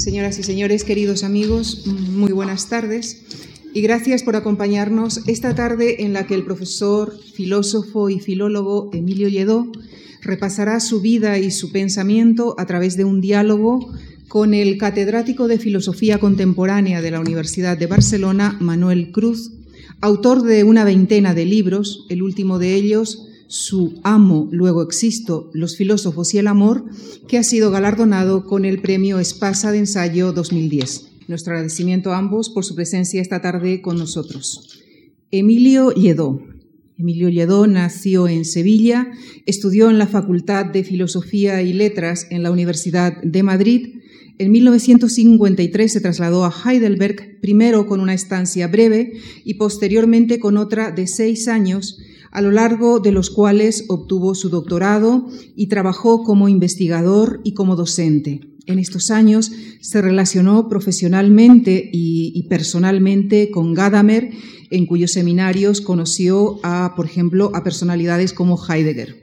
Señoras y señores, queridos amigos, muy buenas tardes. Y gracias por acompañarnos esta tarde en la que el profesor, filósofo y filólogo Emilio Lledó repasará su vida y su pensamiento a través de un diálogo con el catedrático de Filosofía Contemporánea de la Universidad de Barcelona, Manuel Cruz, autor de una veintena de libros, el último de ellos, Su amo, luego existo, los filósofos y el amor, que ha sido galardonado con el premio Espasa de Ensayo 2010. Nuestro agradecimiento a ambos por su presencia esta tarde con nosotros. Emilio Lledó. Emilio Lledó nació en Sevilla, estudió en la Facultad de Filosofía y Letras en la Universidad de Madrid en 1953 se trasladó a Heidelberg, primero con una estancia breve y posteriormente con otra de seis años, a lo largo de los cuales obtuvo su doctorado y trabajó como investigador y como docente. En estos años se relacionó profesionalmente y, personalmente con Gadamer, en cuyos seminarios conoció, a, por ejemplo, a personalidades como Heidegger.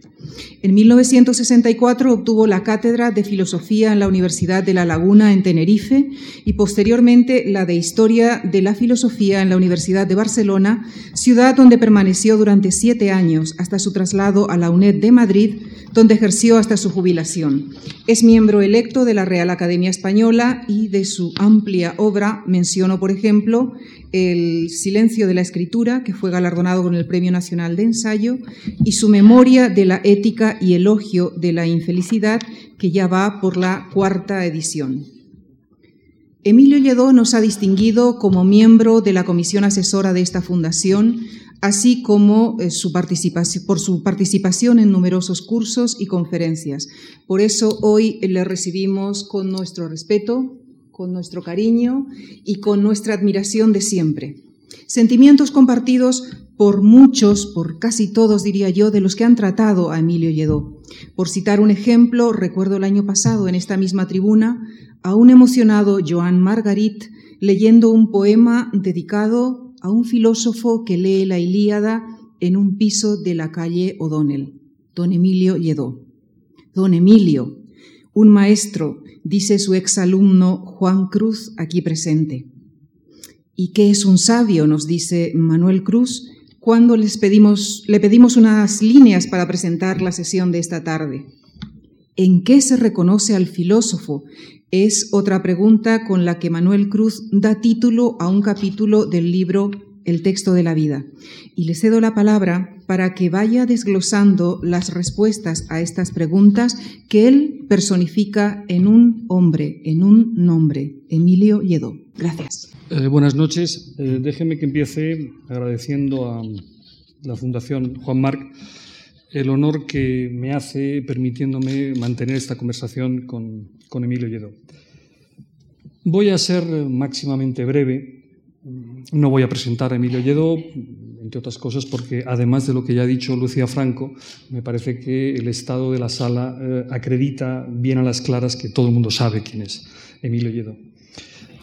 En 1964 obtuvo la cátedra de Filosofía en la Universidad de La Laguna en Tenerife y posteriormente la de Historia de la Filosofía en la Universidad de Barcelona, ciudad donde permaneció durante siete años hasta su traslado a la UNED de Madrid, donde ejerció hasta su jubilación. Es miembro electo de la Real Academia Española y de su amplia obra menciono, por ejemplo, El silencio de la escritura, que fue galardonado con el Premio Nacional de Ensayo, y su memoria de la ética y elogio de la infelicidad, que ya va por la cuarta edición. Emilio Lledó nos ha distinguido como miembro de la comisión asesora de esta fundación, así como eh, por su participación en numerosos cursos y conferencias. Por eso hoy le recibimos con nuestro respeto, con nuestro cariño y con nuestra admiración de siempre. Sentimientos compartidos por muchos, por casi todos, diría yo, de los que han tratado a Emilio Lledó. Por citar un ejemplo, recuerdo el año pasado en esta misma tribuna a un emocionado Joan Margarit leyendo un poema dedicado a un filósofo que lee la Ilíada en un piso de la calle O'Donnell, don Emilio Lledó. Don Emilio, un maestro, dice su exalumno Juan Cruz aquí presente. ¿Y qué es un sabio? nos dice Manuel Cruz cuando les pedimos, le pedimos unas líneas para presentar la sesión de esta tarde. ¿En qué se reconoce al filósofo? Es otra pregunta con la que Manuel Cruz da título a un capítulo del libro El texto de la vida. Y le cedo la palabra para que vaya desglosando las respuestas a estas preguntas que él personifica en un hombre, en un nombre, Emilio Lledó. Gracias. Eh, buenas noches. Eh, déjeme que empiece agradeciendo a la Fundación Juan Marc el honor que me hace permitiéndome mantener esta conversación con, con Emilio Lledó. Voy a ser máximamente breve. No voy a presentar a Emilio Lledó, entre otras cosas porque, además de lo que ya ha dicho Lucía Franco, me parece que el estado de la sala eh, acredita bien a las claras que todo el mundo sabe quién es Emilio Lledó.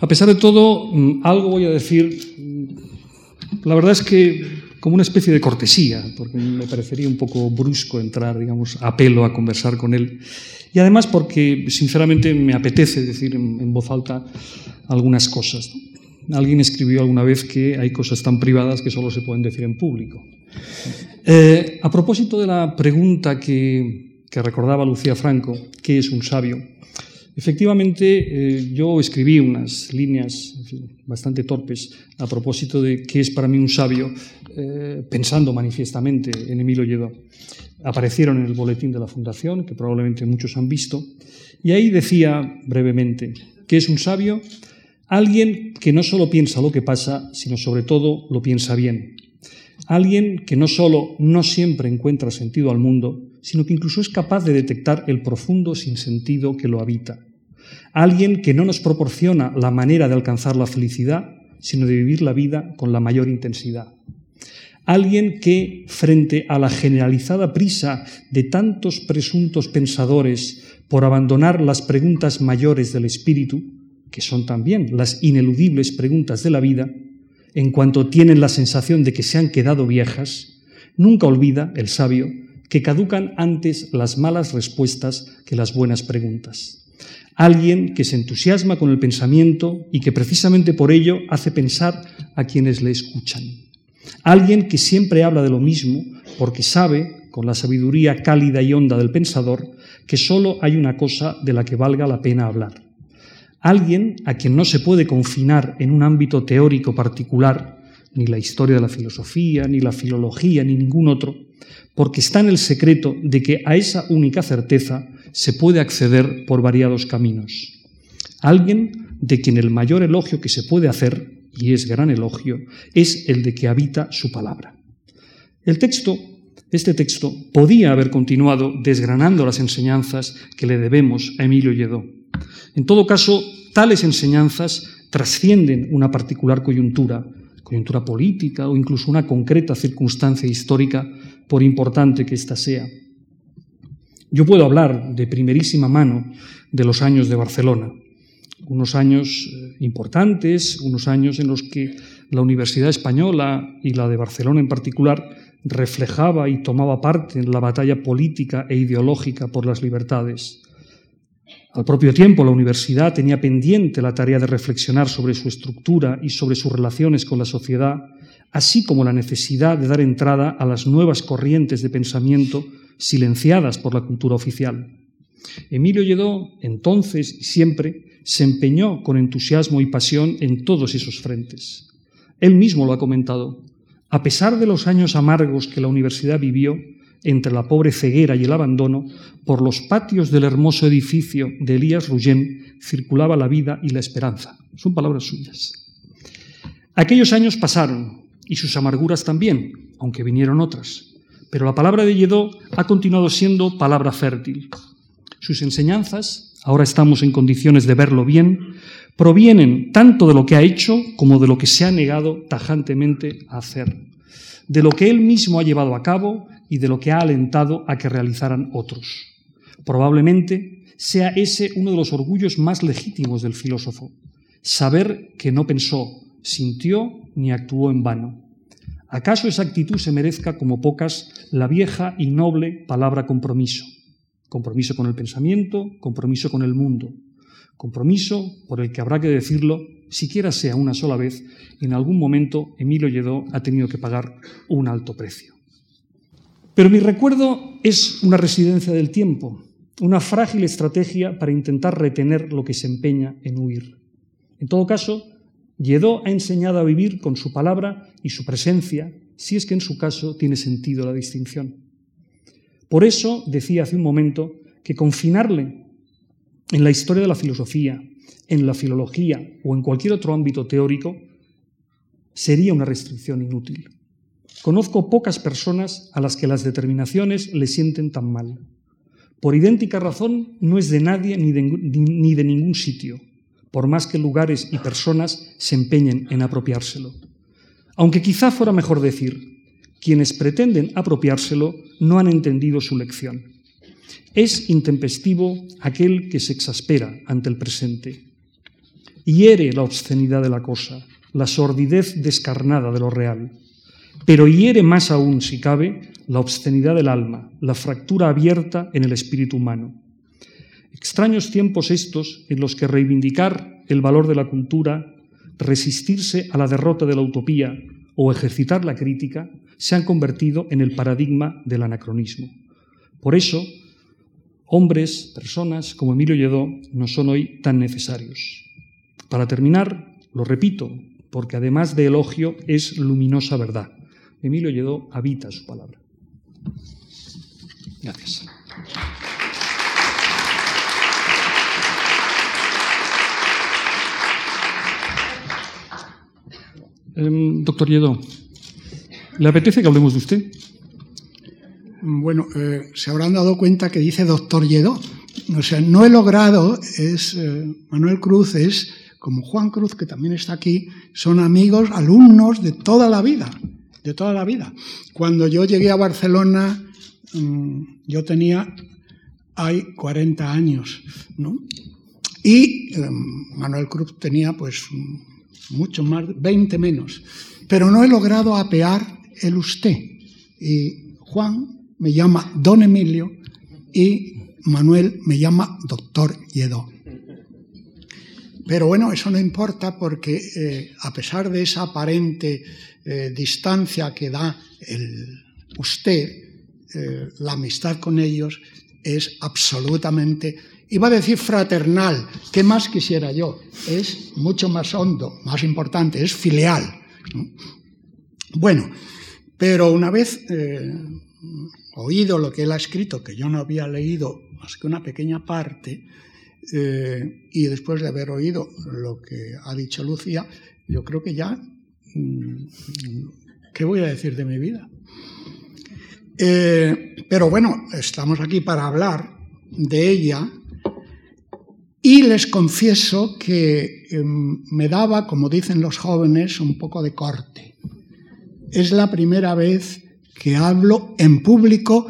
A pesar de todo, mm, algo voy a decir, mm, la verdad es que como una especie de cortesía, porque me parecería un poco brusco entrar, digamos, a pelo a conversar con él. Y además porque, sinceramente, me apetece decir en, voz alta algunas cosas. Alguien escribió alguna vez que hay cosas tan privadas que solo se pueden decir en público. Eh, a propósito de la pregunta que, recordaba Lucía Franco, ¿qué es un sabio? Efectivamente, eh, yo escribí unas líneas bastante torpes a propósito de qué es para mí un sabio, eh, pensando manifiestamente en Emilio Lledó. Aparecieron en el boletín de la Fundación, que probablemente muchos han visto, y ahí decía brevemente, ¿qué es un sabio? Alguien que no solo piensa lo que pasa, sino sobre todo lo piensa bien. Alguien que no solo no siempre encuentra sentido al mundo, sino que incluso es capaz de detectar el profundo sinsentido que lo habita. Alguien que no nos proporciona la manera de alcanzar la felicidad, sino de vivir la vida con la mayor intensidad. Alguien que, frente a la generalizada prisa de tantos presuntos pensadores por abandonar las preguntas mayores del espíritu, que son también las ineludibles preguntas de la vida, en cuanto tienen la sensación de que se han quedado viejas, nunca olvida, el sabio, que caducan antes las malas respuestas que las buenas preguntas. alguien que se entusiasma con el pensamiento y que precisamente por ello hace pensar a quienes le escuchan, alguien que siempre habla de lo mismo porque sabe, con la sabiduría cálida y honda del pensador, que solo hay una cosa de la que valga la pena hablar. Alguien a quien no se puede confinar en un ámbito teórico particular, ni la historia de la filosofía, ni la filología, ni ningún otro, porque está en el secreto de que a esa única certeza se puede acceder por variados caminos. Alguien de quien el mayor elogio que se puede hacer, y es gran elogio, es el de que habita su palabra. El texto, este texto, podía haber continuado desgranando las enseñanzas que le debemos a Emilio Lledó. En todo caso, tales enseñanzas trascienden una particular coyuntura, coyuntura política o incluso una concreta circunstancia histórica, por importante que ésta sea. Yo puedo hablar de primerísima mano de los años de Barcelona, unos años eh, importantes, unos años en los que la Universidad Española y la de Barcelona en particular reflejaba y tomaba parte en la batalla política e ideológica por las libertades. Al propio tiempo, la universidad tenía pendiente la tarea de reflexionar sobre su estructura y sobre sus relaciones con la sociedad, así como la necesidad de dar entrada a las nuevas corrientes de pensamiento silenciadas por la cultura oficial. Emilio Lledó, entonces y siempre, se empeñó con entusiasmo y pasión en todos esos frentes. Él mismo lo ha comentado. A pesar de los años amargos que la universidad vivió, entre la pobre ceguera y el abandono, por los patios del hermoso edificio de Elías Ruggen circulaba la vida y la esperanza. Son palabras suyas. Aquellos años pasaron, y sus amarguras también, aunque vinieron otras. Pero la palabra de Lledó ha continuado siendo palabra fértil. Sus enseñanzas, ahora estamos en condiciones de verlo bien, provienen tanto de lo que ha hecho como de lo que se ha negado tajantemente a hacer, de lo que él mismo ha llevado a cabo y de lo que ha alentado a que realizaran otros. Probablemente sea ese uno de los orgullos más legítimos del filósofo, saber que no pensó, sintió ni actuó en vano. ¿Acaso esa actitud se merezca como pocas la vieja y noble palabra compromiso? Compromiso con el pensamiento, compromiso con el mundo, compromiso por el que habrá que decirlo, siquiera sea una sola vez, en algún momento Emilio Lledó ha tenido que pagar un alto precio. Pero mi recuerdo es una residencia del tiempo, una frágil estrategia para intentar retener lo que se empeña en huir. En todo caso, Lledó ha enseñado a vivir con su palabra y su presencia, si es que en su caso tiene sentido la distinción. Por eso decía hace un momento que confinarle en la historia de la filosofía, en la filología o en cualquier otro ámbito teórico sería una restricción inútil. Conozco pocas personas a las que las determinaciones le sienten tan mal. Por idéntica razón, no es de nadie ni de, ni de ningún sitio, por más que lugares y personas se empeñen en apropiárselo. Aunque quizá fuera mejor decir, quienes pretenden apropiárselo no han entendido su lección. Es intempestivo aquel que se exaspera ante el presente. Hiere la obscenidad de la cosa, la sordidez descarnada de lo real pero hiere más aún, si cabe, la obscenidad del alma, la fractura abierta en el espíritu humano. Extraños tiempos estos en los que reivindicar el valor de la cultura, resistirse a la derrota de la utopía o ejercitar la crítica se han convertido en el paradigma del anacronismo. Por eso, hombres, personas como Emilio Lledó no son hoy tan necesarios. Para terminar, lo repito, porque además de elogio es luminosa verdad. Emilio Lledó habita su palabra. Gracias. Em, doctor Lledó, ¿le apetece que hablemos de usted? Bueno, eh, se habrán dado cuenta que dice doctor Lledó. O sea, no he logrado, es eh, Manuel Cruz es, como Juan Cruz, que también está aquí, son amigos, alumnos de toda la vida de toda la vida. Cuando yo llegué a Barcelona, mm, yo tenía, hay 40 años, ¿no? Y em, Manuel Cruz tenía pues mucho más, 20 menos. Pero no he logrado apear el usted. Y Juan me llama don Emilio y Manuel me llama doctor Lledó. Pero bueno, eso no importa porque eh, a pesar de esa aparente eh, distancia que da el, usted, eh, la amistad con ellos es absolutamente, iba a decir fraternal, ¿qué más quisiera yo? Es mucho más hondo, más importante, es filial. Bueno, pero una vez oído lo que él ha escrito, que yo no había leído más que una pequeña parte, eh, y después de haber oído lo que ha dicho Lucía, yo creo que ya, ¿qué voy a decir de mi vida? Eh, pero bueno, estamos aquí para hablar de ella y les confieso que em, me daba, como dicen los jóvenes, un poco de corte. Es la primera vez que hablo en público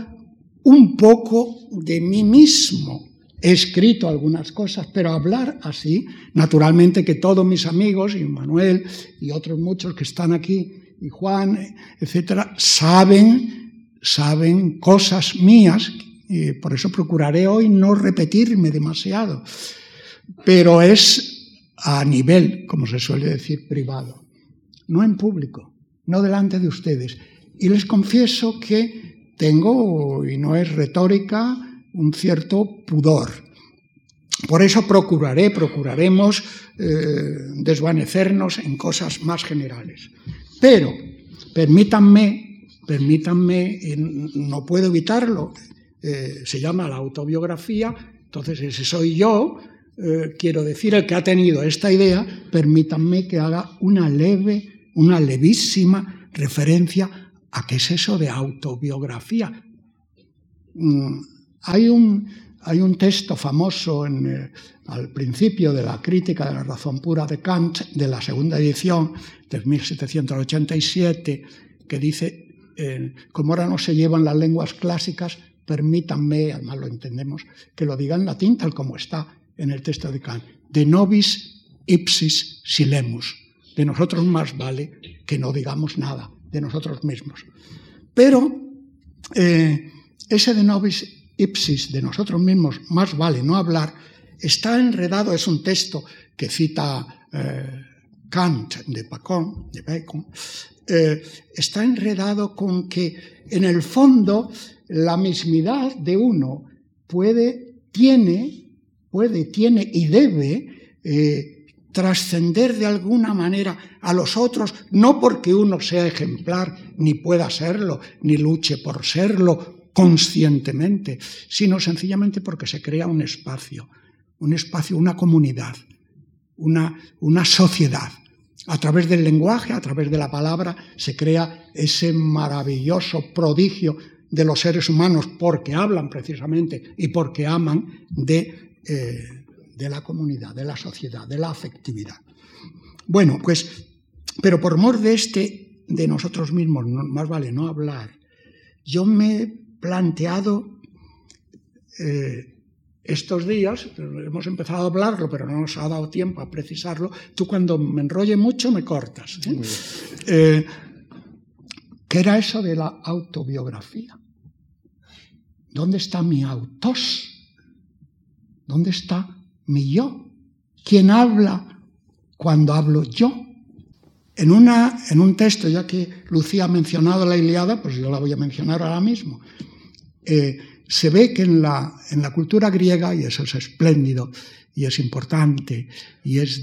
un poco de mí mismo. He escrito algunas cosas, pero hablar así, naturalmente que todos mis amigos, y Manuel y otros muchos que están aquí, y Juan, etcétera, saben, saben cosas mías, y por eso procuraré hoy no repetirme demasiado, pero es a nivel, como se suele decir, privado, no en público, no delante de ustedes. Y les confieso que tengo, y no es retórica, un cierto pudor. Por eso procuraré, procuraremos eh, desvanecernos en cosas más generales. Pero permítanme, permítanme, no puedo evitarlo, eh, se llama la autobiografía, entonces ese soy yo, eh, quiero decir, el que ha tenido esta idea, permítanme que haga una leve, una levísima referencia ¿A qué es eso de autobiografía? Mm, hay un, hay texto famoso en, eh, al principio de la crítica de la razón pura de Kant, de la segunda edición de 1787, que dice, eh, como ahora no se llevan las lenguas clásicas, permítanme, además lo entendemos, que lo diga en latín tal como está en el texto de Kant, de nobis ipsis silemus, de nosotros más vale que no digamos nada de nosotros mismos. Pero eh, ese de nobis ipsis de nosotros mismos, más vale no hablar, está enredado, es un texto que cita eh, Kant de Bacon, de Bacon, eh, está enredado con que en el fondo la mismidad de uno puede, tiene, puede, tiene y debe trascender de alguna manera a los otros, no porque uno sea ejemplar, ni pueda serlo, ni luche por serlo conscientemente, sino sencillamente porque se crea un espacio, un espacio, una comunidad, una, una sociedad. A través del lenguaje, a través de la palabra, se crea ese maravilloso prodigio de los seres humanos porque hablan precisamente y porque aman de eh, de la comunidad, de la sociedad, de la afectividad. Bueno, pues, pero por mor de este, de nosotros mismos, más vale no hablar, yo me planteado eh, estos días, hemos empezado a hablarlo, pero no nos ha dado tiempo a precisarlo, tú cuando me enrolle mucho me cortas. ¿eh? Eh, ¿Qué era eso de la autobiografía? ¿Dónde está mi autos? ¿Dónde está mi yo. ¿Quién habla cuando hablo yo? En, una, en un texto, ya que Lucía ha mencionado la Iliada, pues yo la voy a mencionar ahora mismo. Eh, se ve que en la, en la cultura griega, y eso es espléndido, y es importante, y es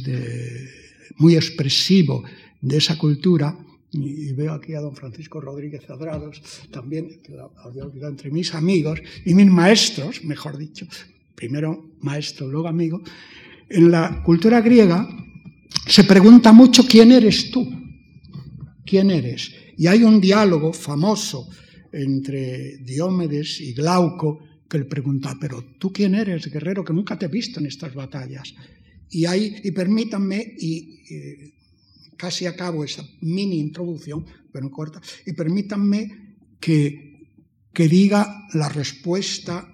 muy expresivo de esa cultura, y veo aquí a don Francisco Rodríguez Adrados, también, que lo había entre mis amigos y mis maestros, mejor dicho, primero maestro, luego amigo, en la cultura griega se pregunta mucho quién eres tú, quién eres. Y hay un diálogo famoso entre Diomedes y Glauco que le pregunta, pero tú quién eres, guerrero, que nunca te he visto en estas batallas. Y, hay, y permítanme, y, casi acabo esa mini introducción, pero corta, y permítanme que, que diga la respuesta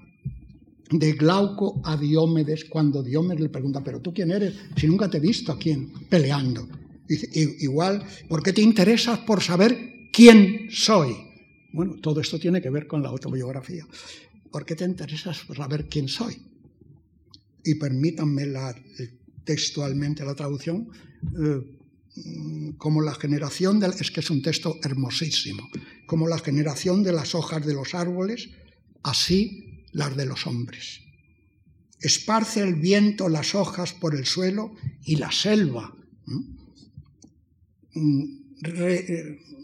de Glauco a Diomedes cuando Diomedes le pregunta, pero tú quién eres si nunca te he visto aquí peleando. Igual, ¿por qué te interesas por saber quién soy? Bueno, todo esto tiene que ver con la autobiografía. ¿Por qué te interesas por saber quién soy? Y permítanme la textualmente la traducción, eh, como la generación, de, es que es un texto hermosísimo, como la generación de las hojas de los árboles, así las de los hombres. Esparce el viento las hojas por el suelo y la selva, mm,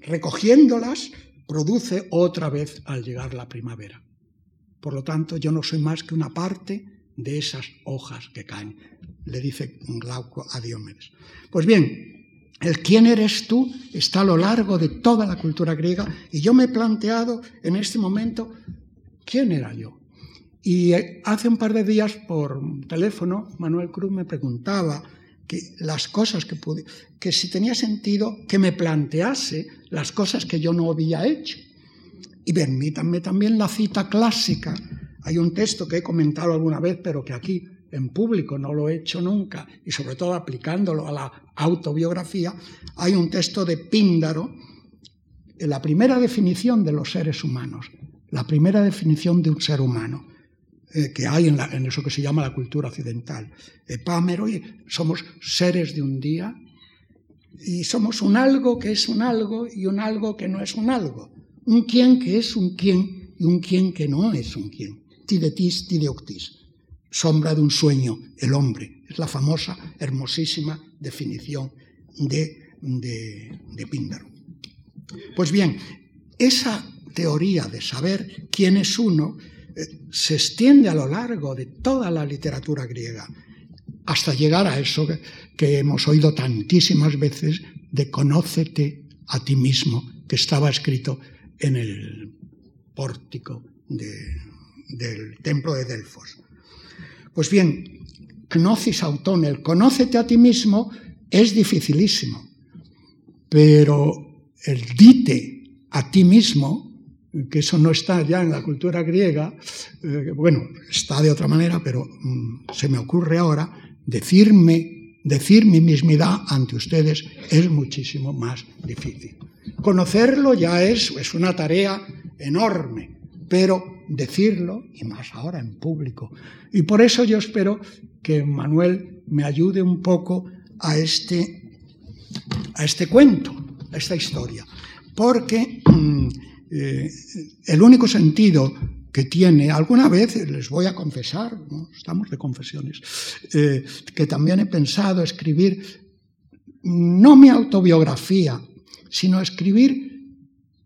recogiéndolas, produce otra vez al llegar la primavera. Por lo tanto, yo no soy más que una parte de esas hojas que caen, le dice Glauco a Diomedes. Pues bien, el quién eres tú está a lo largo de toda la cultura griega y yo me he planteado en este momento quién era yo. Y hace un par de días por teléfono Manuel Cruz me preguntaba que las cosas que pude, que si tenía sentido que me plantease las cosas que yo no había hecho. Y permítanme también la cita clásica. Hay un texto que he comentado alguna vez, pero que aquí en público, no lo he hecho nunca, y sobre todo aplicándolo a la autobiografía, hay un texto de Píndaro, la primera definición de los seres humanos, la primera definición de un ser humano eh, que hay en, eso que se llama la cultura occidental. Epámero, y somos seres de un día y somos un algo que es un algo y un algo que no es un algo. Un quién que es un quién y un quién que no es un quién. Tidetis, tideoctis sombra de un sueño, el hombre. Es la famosa, hermosísima definición de, de, Píndaro. Pues bien, esa teoría de saber quién es uno se extiende a lo largo de toda la literatura griega, hasta llegar a eso que, hemos oído tantísimas veces de conócete a ti mismo, que estaba escrito en el pórtico del templo de Delfos. Pues bien, gnosis autón, el conócete a ti mismo, es dificilísimo, pero el dite a ti mismo, que eso no está ya en la cultura griega, eh, bueno, está de otra manera, pero mm, se me ocurre ahora, decirme, decir mi mismidad ante ustedes es muchísimo más difícil. Conocerlo ya es, es una tarea enorme, pero decirlo, y más ahora en público. Y por eso yo espero que Manuel me ayude un poco a este, a este cuento, a esta historia. Porque mm, eh, el único sentido que tiene, alguna vez les voy a confesar, estamos de confesiones, eh, que también he pensado escribir no mi autobiografía, sino escribir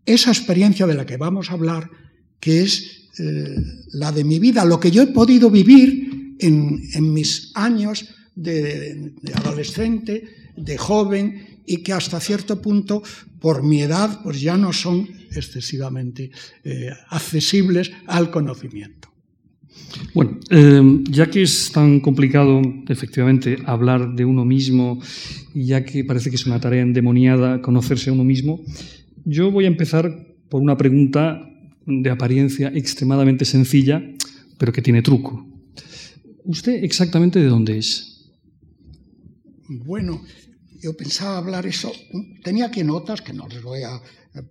esa experiencia de la que vamos a hablar, que es eh, la de mi vida, lo que yo he podido vivir en, mis años de, adolescente, de joven, y que hasta cierto punto, por mi edad, pues ya no son excesivamente eh, accesibles al conocimiento. Bueno, eh, ya que es tan complicado, efectivamente, hablar de uno mismo, y ya que parece que es una tarea endemoniada conocerse a uno mismo, yo voy a empezar por una pregunta de apariencia extremadamente sencilla, pero que tiene truco. ¿Usted exactamente de dónde es? Bueno, yo pensaba hablar eso. Tenía aquí notas, que no les voy a...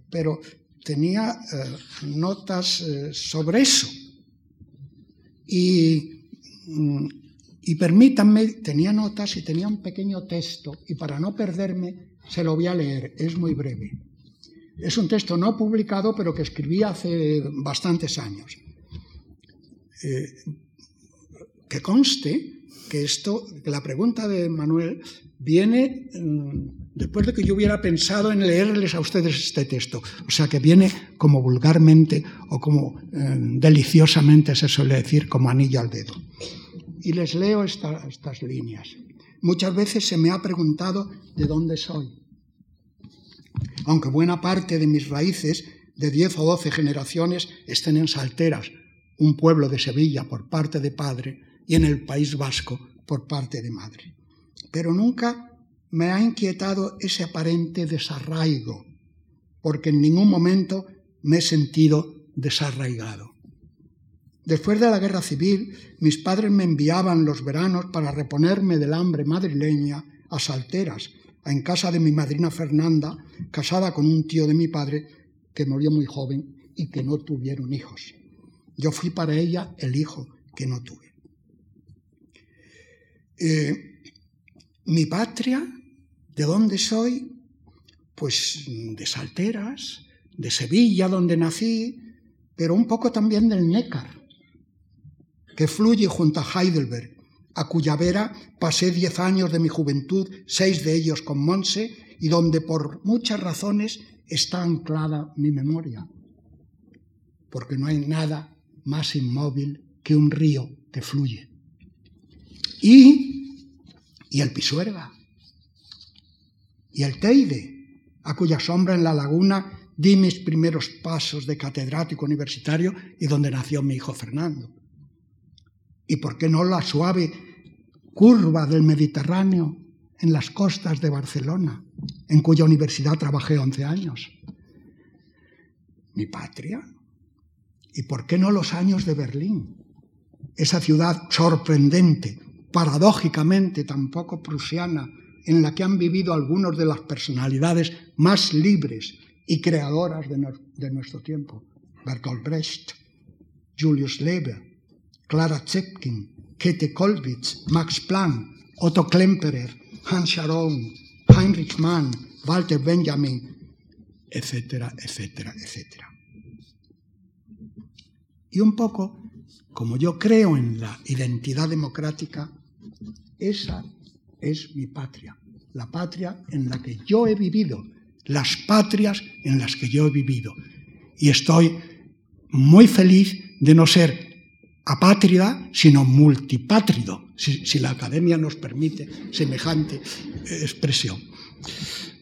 pero tenía eh, notas eh, sobre eso. Y, mm, y permítanme, tenía notas y tenía un pequeño texto, y para no perderme, se lo voy a leer, es muy breve. Es un texto no publicado, pero que escribí hace bastantes años. Eh, que conste que esto, la pregunta de Manuel viene mm, después de que yo hubiera pensado en leerles a ustedes este texto. O sea, que viene como vulgarmente o como eh, deliciosamente se suele decir, como anillo al dedo. Y les leo estas líneas. Muchas veces se me ha preguntado de dónde soy aunque buena parte de mis raíces de 10 o 12 generaciones estén en Salteras, un pueblo de Sevilla por parte de padre, y en el País Vasco por parte de madre. Pero nunca me ha inquietado ese aparente desarraigo, porque en ningún momento me he sentido desarraigado. Después de la guerra civil, mis padres me enviaban los veranos para reponerme del hambre madrileña a Salteras, en casa de mi madrina Fernanda, casada con un tío de mi padre que murió muy joven y que no tuvieron hijos. Yo fui para ella el hijo que no tuve. Eh, Mi patria, ¿de dónde soy? Pues de Salteras, de Sevilla, donde nací, pero un poco también del Nécar, que fluye junto a Heidelberg, a cuya vera pasé diez años de mi juventud, seis de ellos con Monse, y donde por muchas razones está anclada mi memoria, porque no hay nada más inmóvil que un río que fluye. Y, y el Pisuerga, y el Teide, a cuya sombra en la laguna di mis primeros pasos de catedrático universitario y donde nació mi hijo Fernando. ¿Y por qué no la suave curva del Mediterráneo en las costas de Barcelona, en cuya universidad trabajé 11 años? Mi patria. ¿Y por qué no los años de Berlín? Esa ciudad sorprendente, paradójicamente tampoco prusiana, en la que han vivido algunos de las personalidades más libres y creadoras de, nuestro tiempo. Bertolt Brecht, Julius Leber, Clara Zetkin, Käthe Kollwitz, Max Planck, Otto Klemperer, Hans Scharoun, Heinrich Mann, Walter Benjamin, etcétera, etcétera, etcétera. Y un poco, como yo creo en la identidad democrática, esa es mi patria, la patria en la que yo he vivido, las patrias en las que yo he vivido. Y estoy muy feliz de no ser apátrida, sino multipátrido, si, la academia nos permite semejante eh, expresión.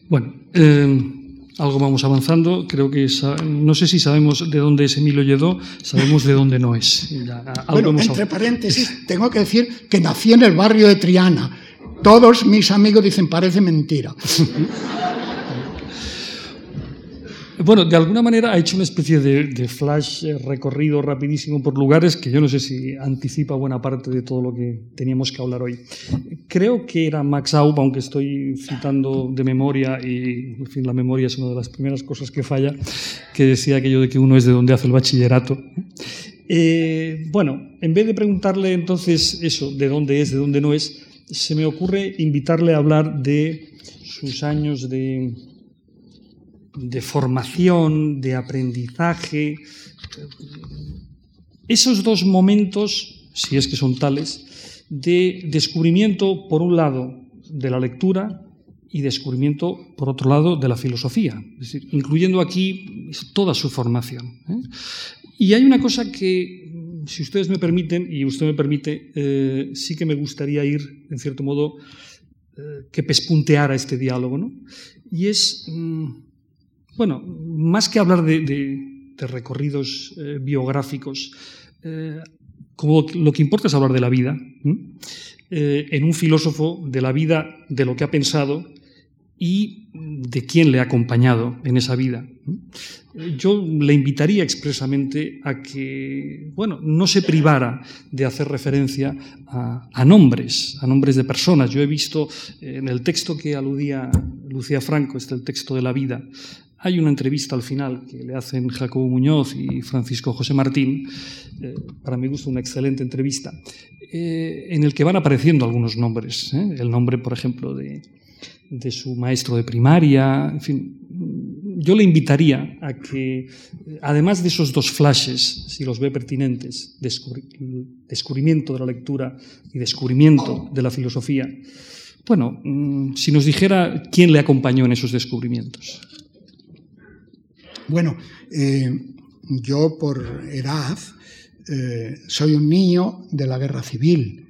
Bueno, eh, algo vamos avanzando. Creo que no sé si sabemos de dónde es Emilio Lledó, sabemos de dónde no es. Ya, bueno, entre paréntesis, tengo que decir que nací en el barrio de Triana todos mis amigos dicen, parece mentira. Bueno, de alguna manera ha hecho una especie de, flash eh, recorrido rapidísimo por lugares que yo no sé si anticipa buena parte de todo lo que teníamos que hablar hoy. Creo que era Max Aub, aunque estoy citando de memoria, y en fin, la memoria es una de las primeras cosas que falla, que decía aquello de que uno es de donde hace el bachillerato. Eh, bueno, en vez de preguntarle entonces eso, de dónde es, de dónde no es, se me ocurre invitarle a hablar de sus años de, de formación, de aprendizaje, esos dos momentos, si es que son tales, de descubrimiento, por un lado, de la lectura y descubrimiento, por otro lado, de la filosofía, es decir, incluyendo aquí toda su formación. ¿eh? Y hay una cosa que si ustedes me permiten, y usted me permite, eh, sí que me gustaría ir, en cierto modo, eh, que pespunteara este diálogo. ¿no? Y es, mm, bueno, más que hablar de, recorridos eh, biográficos, como lo que importa es hablar de la vida, en un filósofo de la vida, de lo que ha pensado y de quién le ha acompañado en esa vida yo le invitaría expresamente a que, bueno, no se privara de hacer referencia a, nombres, a nombres de personas. Yo he visto en el texto que aludía Lucía Franco, este el texto de la vida, hay una entrevista al final que le hacen Jacobo Muñoz y Francisco José Martín, eh, para mi gusto una excelente entrevista, eh, en el que van apareciendo algunos nombres. ¿eh? El nombre, por ejemplo, de, su maestro de primaria, en fin, yo le invitaría a que, además de esos dos flashes, si los ve pertinentes, descubrimiento de la lectura y descubrimiento de la filosofía, bueno, mm, si nos dijera quién le acompañó en esos descubrimientos. Bueno, eh, yo por edad eh, soy un niño de la guerra civil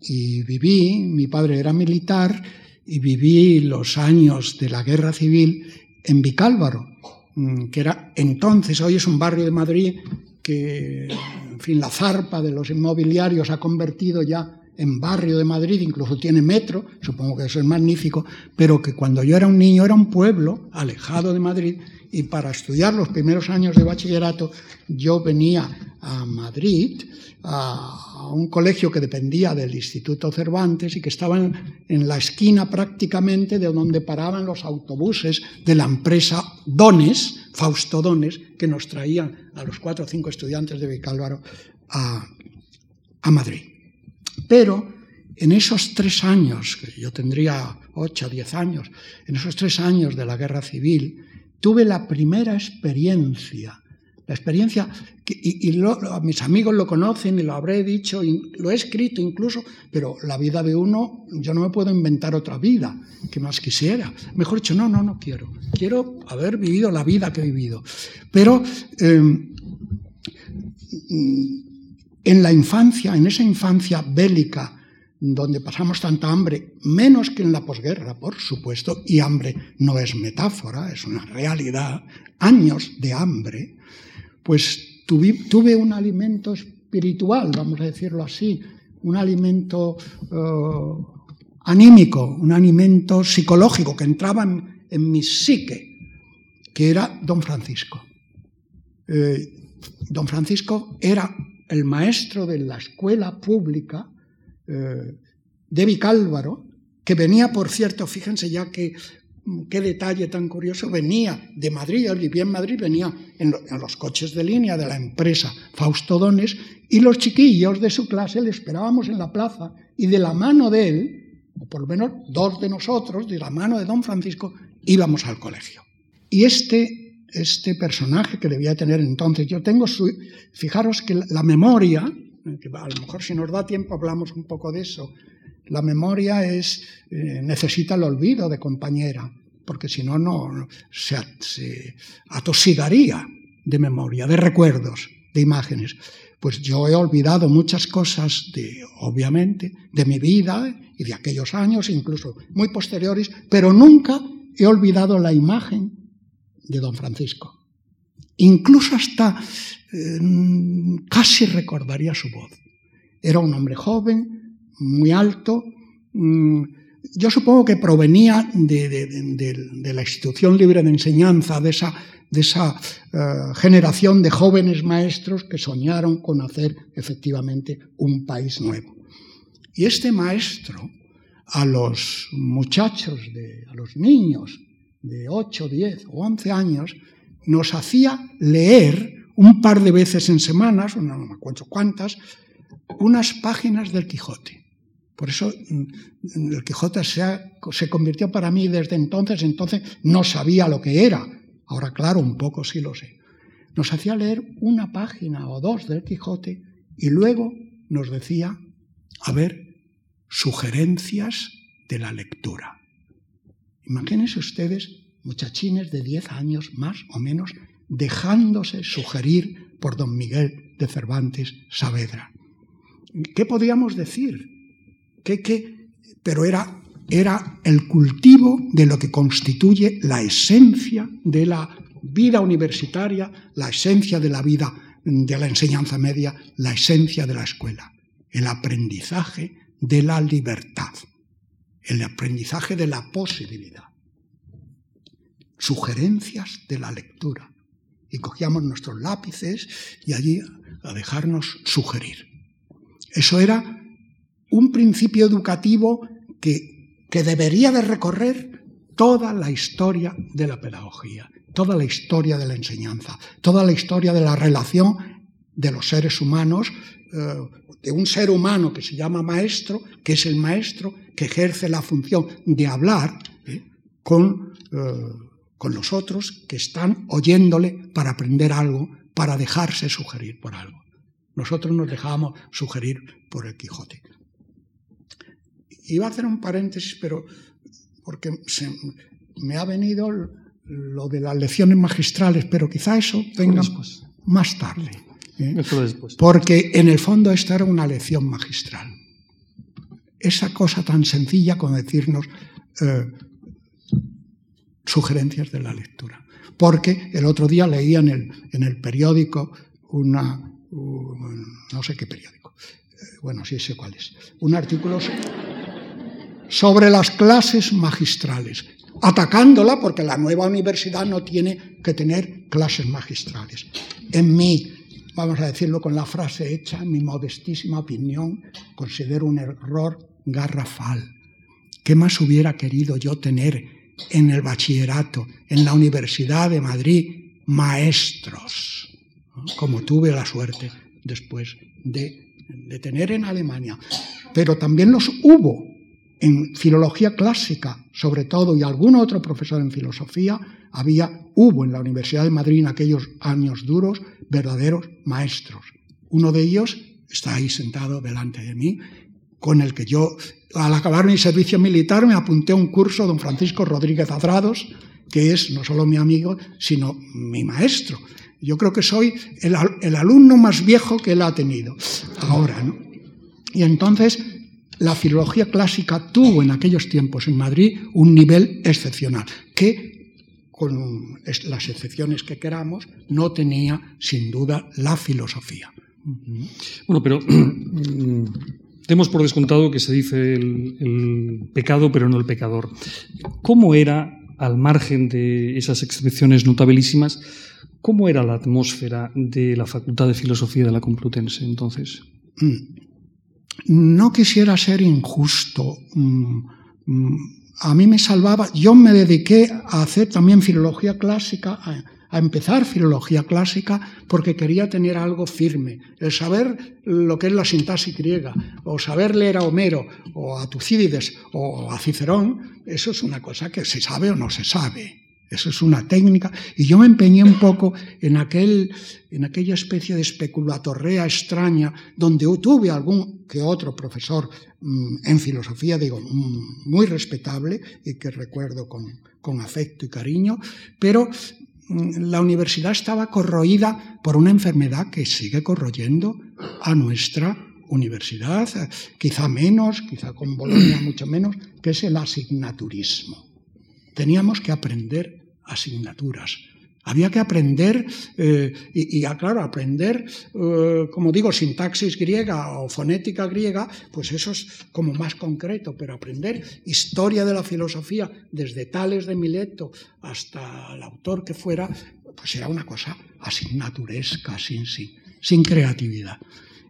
y viví, mi padre era militar y viví los años de la guerra civil en Vicálvaro, mm, que era entonces, hoy es un barrio de Madrid que, en fin, la zarpa de los inmobiliarios ha convertido ya en barrio de Madrid, incluso tiene metro, supongo que eso es magnífico, pero que cuando yo era un niño era un pueblo alejado de Madrid y para estudiar los primeros años de bachillerato yo venía a Madrid, a, un colegio que dependía del Instituto Cervantes y que estaba en, la esquina prácticamente de donde paraban los autobuses de la empresa Dones, Fausto Dones, que nos traían a los cuatro o cinco estudiantes de Vicálvaro a, a Madrid. Pero en esos tres años, que yo tendría ocho o diez años, en esos tres años de la guerra civil, tuve la primera experiencia, la experiencia, y, mis amigos lo conocen y lo habré dicho, lo he escrito incluso, pero la vida de uno, yo no me puedo inventar otra vida que más quisiera. Mejor dicho, no, no, no quiero. Quiero haber vivido la vida que he vivido. Pero em, en la infancia, en esa infancia bélica, donde pasamos tanta hambre, menos que en la posguerra, por supuesto, y hambre no es metáfora, es una realidad, años de hambre, pues tuve, un alimento espiritual, vamos a decirlo así, un alimento eh, anímico, un alimento psicológico que entraba en, mi psique, que era don Francisco. Eh, don Francisco era el maestro de la escuela pública eh, de Vicálvaro, que venía, por cierto, fíjense ya que qué detalle tan curioso, venía de Madrid, él vivía en Madrid, venía en, los coches de línea de la empresa Faustodones y los chiquillos de su clase le esperábamos en la plaza y de la mano de él, o por lo menos dos de nosotros, de la mano de don Francisco, íbamos al colegio. Y este, este personaje que debía tener entonces, yo tengo su... Fijaros que la memoria, a lo mejor si nos da tiempo hablamos un poco de eso, la memoria es, eh, necesita el olvido de compañera, porque si no, no se, se atosigaría de memoria, de recuerdos, de imágenes. Pues yo he olvidado muchas cosas, de, obviamente, de mi vida y de aquellos años, incluso muy posteriores, pero nunca he olvidado la imagen de don Francisco. Incluso hasta casi recordaría su voz. Era un hombre joven, muy alto. Mm, yo supongo que provenía de, la institución libre de enseñanza, de esa, de esa eh, generación de jóvenes maestros que soñaron con hacer efectivamente un país nuevo. Y este maestro, a los muchachos, a los niños de 8, 10 o 11 años, nos hacía leer un par de veces en semanas, no me acuerdo cuántas, unas páginas del Quijote. Por eso mm, el Quijote se, convirtió para mí desde entonces, entonces no sabía lo que era. Ahora, claro, un poco sí lo sé. Nos hacía leer una página o dos del Quijote y luego nos decía, a ver, sugerencias de la lectura. Imagínense ustedes, muchachines de 10 años más o menos, dejándose sugerir por don Miguel de Cervantes Saavedra. ¿Qué podríamos decir? pero era, era el cultivo de lo que constituye la esencia de la vida universitaria, la esencia de la vida de la enseñanza media, la esencia de la escuela, el aprendizaje de la libertad, el aprendizaje de la posibilidad, sugerencias de la lectura. Y cogíamos nuestros lápices y allí a dejarnos sugerir. Eso era un principio educativo que, que debería de recorrer toda la historia de la pedagogía, toda la historia de la enseñanza, toda la historia de la relación de los seres humanos, eh, de un ser humano que se llama maestro, que es el maestro que ejerce la función de hablar eh, con, eh, con los otros que están oyéndole para aprender algo, para dejarse sugerir por algo. Nosotros nos dejábamos sugerir por el Quijote. Iba a hacer un paréntesis, pero porque me ha venido lo de las lecciones magistrales, pero quizá eso venga más tarde. ¿eh? Porque en el fondo esta era una lección magistral. Esa cosa tan sencilla como decirnos eh, sugerencias de la lectura. Porque el otro día leía en el, en el periódico una, no sé qué periódico, eh, bueno, sí sé cuál es, un artículo sobre las clases magistrales, atacándola porque la nueva universidad no tiene que tener clases magistrales. En mi, vamos a decirlo con la frase hecha, mi modestísima opinión, considero un error garrafal. ¿Qué más hubiera querido yo tener en el bachillerato, en la Universidad de Madrid, maestros, como tuve la suerte después de de tener en Alemania, pero también los hubo en filología clásica, sobre todo, y algún otro profesor en filosofía, había, hubo en la Universidad de Madrid en aquellos años duros, verdaderos maestros. Uno de ellos está ahí sentado delante de mí, con el que yo, al acabar mi servicio militar, me apunté a un curso, don Francisco Rodríguez Adrados, que es no solo mi amigo, sino mi maestro. Yo creo que soy el, el alumno más viejo que él ha tenido ahora. ¿no? Y entonces la filología clásica tuvo en aquellos tiempos en Madrid un nivel excepcional, que con las excepciones que queramos, no tenía sin duda la filosofía. Bueno, pero Demos por descontado que se dice el, pecado, pero no el pecador. ¿Cómo era, al margen de esas excepciones notabilísimas, cómo era la atmósfera de la Facultad de Filosofía de la Complutense entonces? Mm. No quisiera ser injusto. Mm, mm, a mí me salvaba, yo me dediqué a hacer también filología clásica, a empezar filología clásica porque quería tener algo firme. El saber lo que es la sintaxis griega, o saber leer a Homero, o a Tucídides, o a Cicerón, eso es una cosa que se sabe o no se sabe. Eso es una técnica. Y yo me empeñé un poco en, aquel, en aquella especie de especulatorrea extraña, donde tuve algún que otro profesor mm, en filosofía, digo, mm, muy respetable y que recuerdo con, con afecto y cariño, pero la universidad estaba corroída por una enfermedad que sigue corroyendo a nuestra universidad, quizá menos, quizá con Bolonia mucho menos, que es el asignaturismo. Teníamos que aprender asignaturas, había que aprender, eh, y, claro, aprender, eh, como digo, sintaxis griega o fonética griega, pues eso es como más concreto, pero aprender historia de la filosofía desde Tales de Mileto hasta el autor que fuera, pues era una cosa asignaturesca, sin, sin, sin creatividad.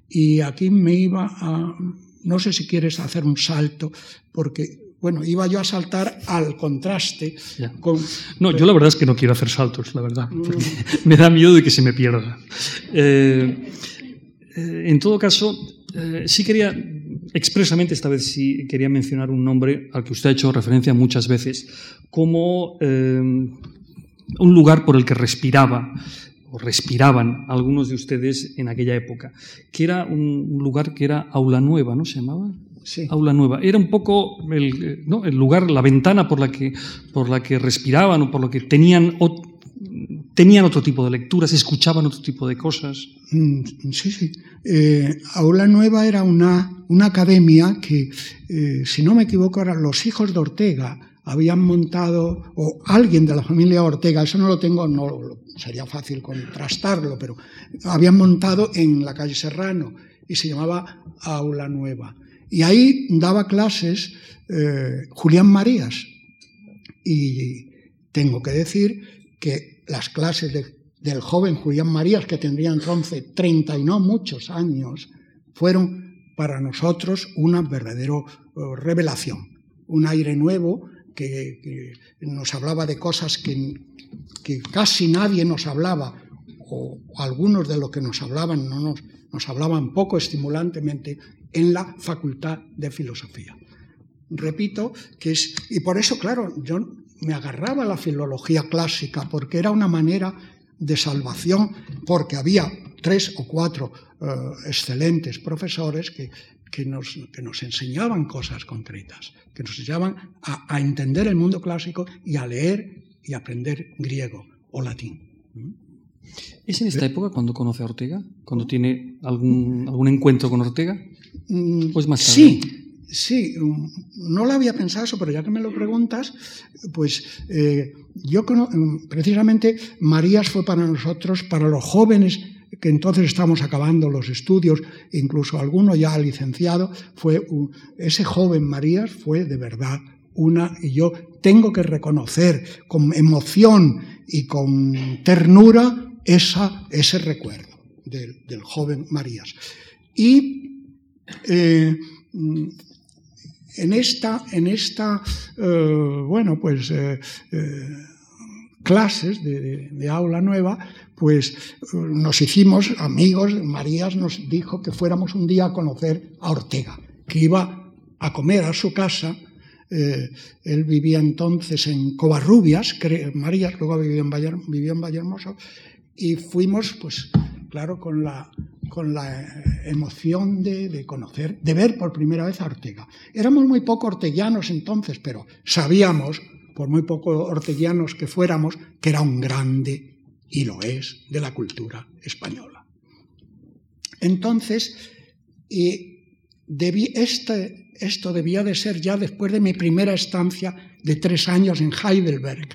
Y aquí me iba a, no sé si quieres hacer un salto, porque bueno, iba yo a saltar al contraste con... No, yo la verdad es que no quiero hacer saltos, la verdad, mm. porque me da miedo de que se me pierda. Eh, eh, en todo caso, eh, sí quería, expresamente esta vez sí quería mencionar un nombre al que usted ha hecho referencia muchas veces, como un lugar por el que respiraba o respiraban algunos de ustedes en aquella época, que era un lugar que era Aula Nueva, ¿no se llamaba? Aula Nueva. Era un poco el, lugar, la ventana por la, que, por la que respiraban o por lo que tenían, tenían otro tipo de lecturas, escuchaban otro tipo de cosas. Mm, sí, sí. Eh, Aula Nueva era una, una academia que, eh, si no me equivoco, eran los hijos de Ortega habían montado, o alguien de la familia Ortega, eso no lo tengo, no sería fácil contrastarlo, pero habían montado en la calle Serrano y se llamaba Aula Nueva. Y ahí daba clases eh, Julián Marías. Y tengo que decir que las clases del joven Julián Marías, que tendría entonces 30 y no muchos años, fueron para nosotros una verdadera eh, revelación, un aire nuevo que, nos hablaba de cosas que, casi nadie nos hablaba, o algunos de los que nos hablaban no nos hablaban poco estimulantemente, en la Facultad de Filosofía. Repito que es, y por eso, claro, yo me agarraba a la filología clásica porque era una manera de salvación, porque había tres o cuatro eh, excelentes profesores que, que, nos, que, nos, enseñaban cosas concretas, que nos enseñaban a, a, entender el mundo clásico y a leer y aprender griego o latín. ¿Es en esta época cuando conoce a Ortega? ¿Cuando tiene algún, algún encuentro con Ortega? Mm, pues más tarde. Sí, sí, mm, no lo había pensado eso, pero ya que me lo preguntas, pues eh, yo mm, precisamente Marías fue para nosotros, para los jóvenes que entonces estamos acabando los estudios, incluso alguno ya licenciado, fue ese joven Marías fue de verdad una, y yo tengo que reconocer con emoción y con ternura esa, ese recuerdo del, joven Marías. Y eh, en esta, en esta eh, bueno, pues eh, clases de, aula nueva, pues nos hicimos amigos, Marías nos dijo que fuéramos un día a conocer a Ortega, que iba a comer a su casa. Él vivía entonces en Covarrubias, Marías, luego vivía en Vallehermoso, y fuimos, pues, claro, con la, con la emoción de, de, conocer, de ver por primera vez a Ortega. Éramos muy poco orteguianos entonces, pero sabíamos por muy poco orteguianos que fuéramos, que era un grande, y lo es, de la cultura española. Entonces, este, esto debía de ser ya después de mi primera estancia de tres años en Heidelberg,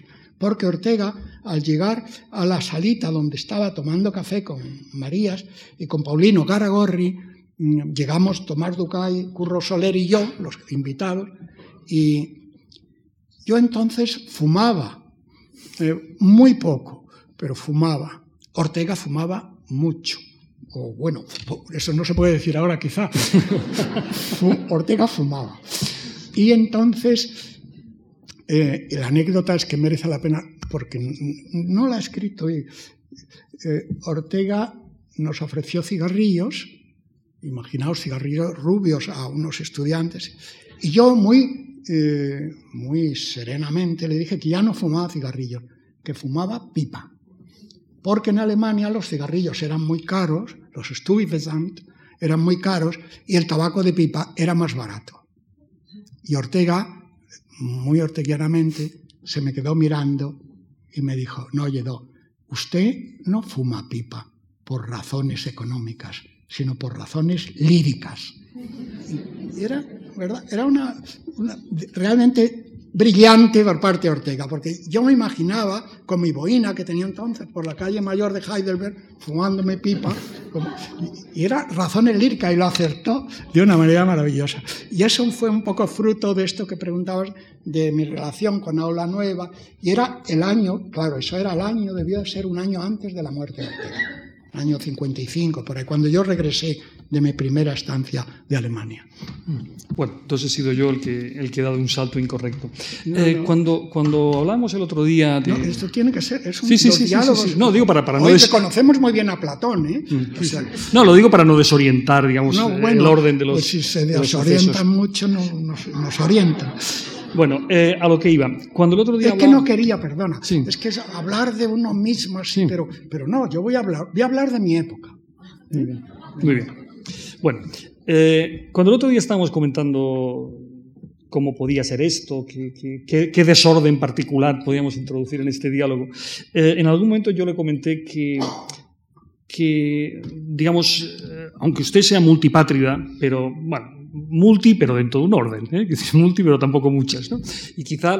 porque Ortega, al llegar a la salita donde estaba tomando café con Marías y con Paulino Garagorri, mm, llegamos Tomás Ducay, Curro Soler y yo, los invitados, y yo entonces fumaba, eh, muy poco, pero fumaba. Ortega fumaba mucho. O bueno, eso no se puede decir ahora quizá. Ortega fumaba. Y entonces, eh, la anécdota es que merece la pena, porque no la he escrito. Eh, Ortega nos ofreció cigarrillos, imaginaos cigarrillos rubios a unos estudiantes, y yo muy eh, muy serenamente le dije que ya no fumaba cigarrillos, que fumaba pipa. Porque en Alemania los cigarrillos eran muy caros, los Stuyvesant eran muy caros y el tabaco de pipa era más barato. Y Ortega, muy orteguianamente, se me quedó mirando y me dijo, no, Lledó, usted no fuma pipa por razones económicas, sino por razones líricas. Y era, ¿verdad? Era una, realmente brillante por parte de Ortega, porque yo me imaginaba con mi boina que tenía entonces por la calle mayor de Heidelberg, fumándome pipa, y era razones líricas y lo acertó de una manera maravillosa. Y eso fue un poco fruto de esto que preguntabas de mi relación con Aula Nueva, y era el año, claro, eso era el año, debió de ser un año antes de la muerte de Ortega año 55, por ahí, cuando yo regresé de mi primera estancia de Alemania. Bueno, entonces he sido yo el que, el que ha dado un salto incorrecto. Eh, cuando, cuando hablamos el otro día de... No, esto tiene que ser, es un sí, sí, sí, No, digo para, para no... Des... conocemos muy bien a Platón, ¿eh? Mm, no, lo digo para no desorientar, digamos, el orden de los... Pues si se desorientan mucho, no, nos, nos orientan. Bueno, eh, a lo que iba. Cuando el otro día. Es que no quería, perdona. Es que es hablar de uno mismo, sí. pero, pero no, yo voy a hablar, voy a hablar de mi época. Muy bien. Muy bien. Bueno, eh, cuando el otro día estábamos comentando cómo podía ser esto, qué, desorden particular podíamos introducir en este diálogo, eh, en algún momento yo le comenté que, que digamos, aunque usted sea multipátrida, pero bueno, multi, pero dentro de un orden, ¿eh? multi, pero tampoco muchas. Y quizá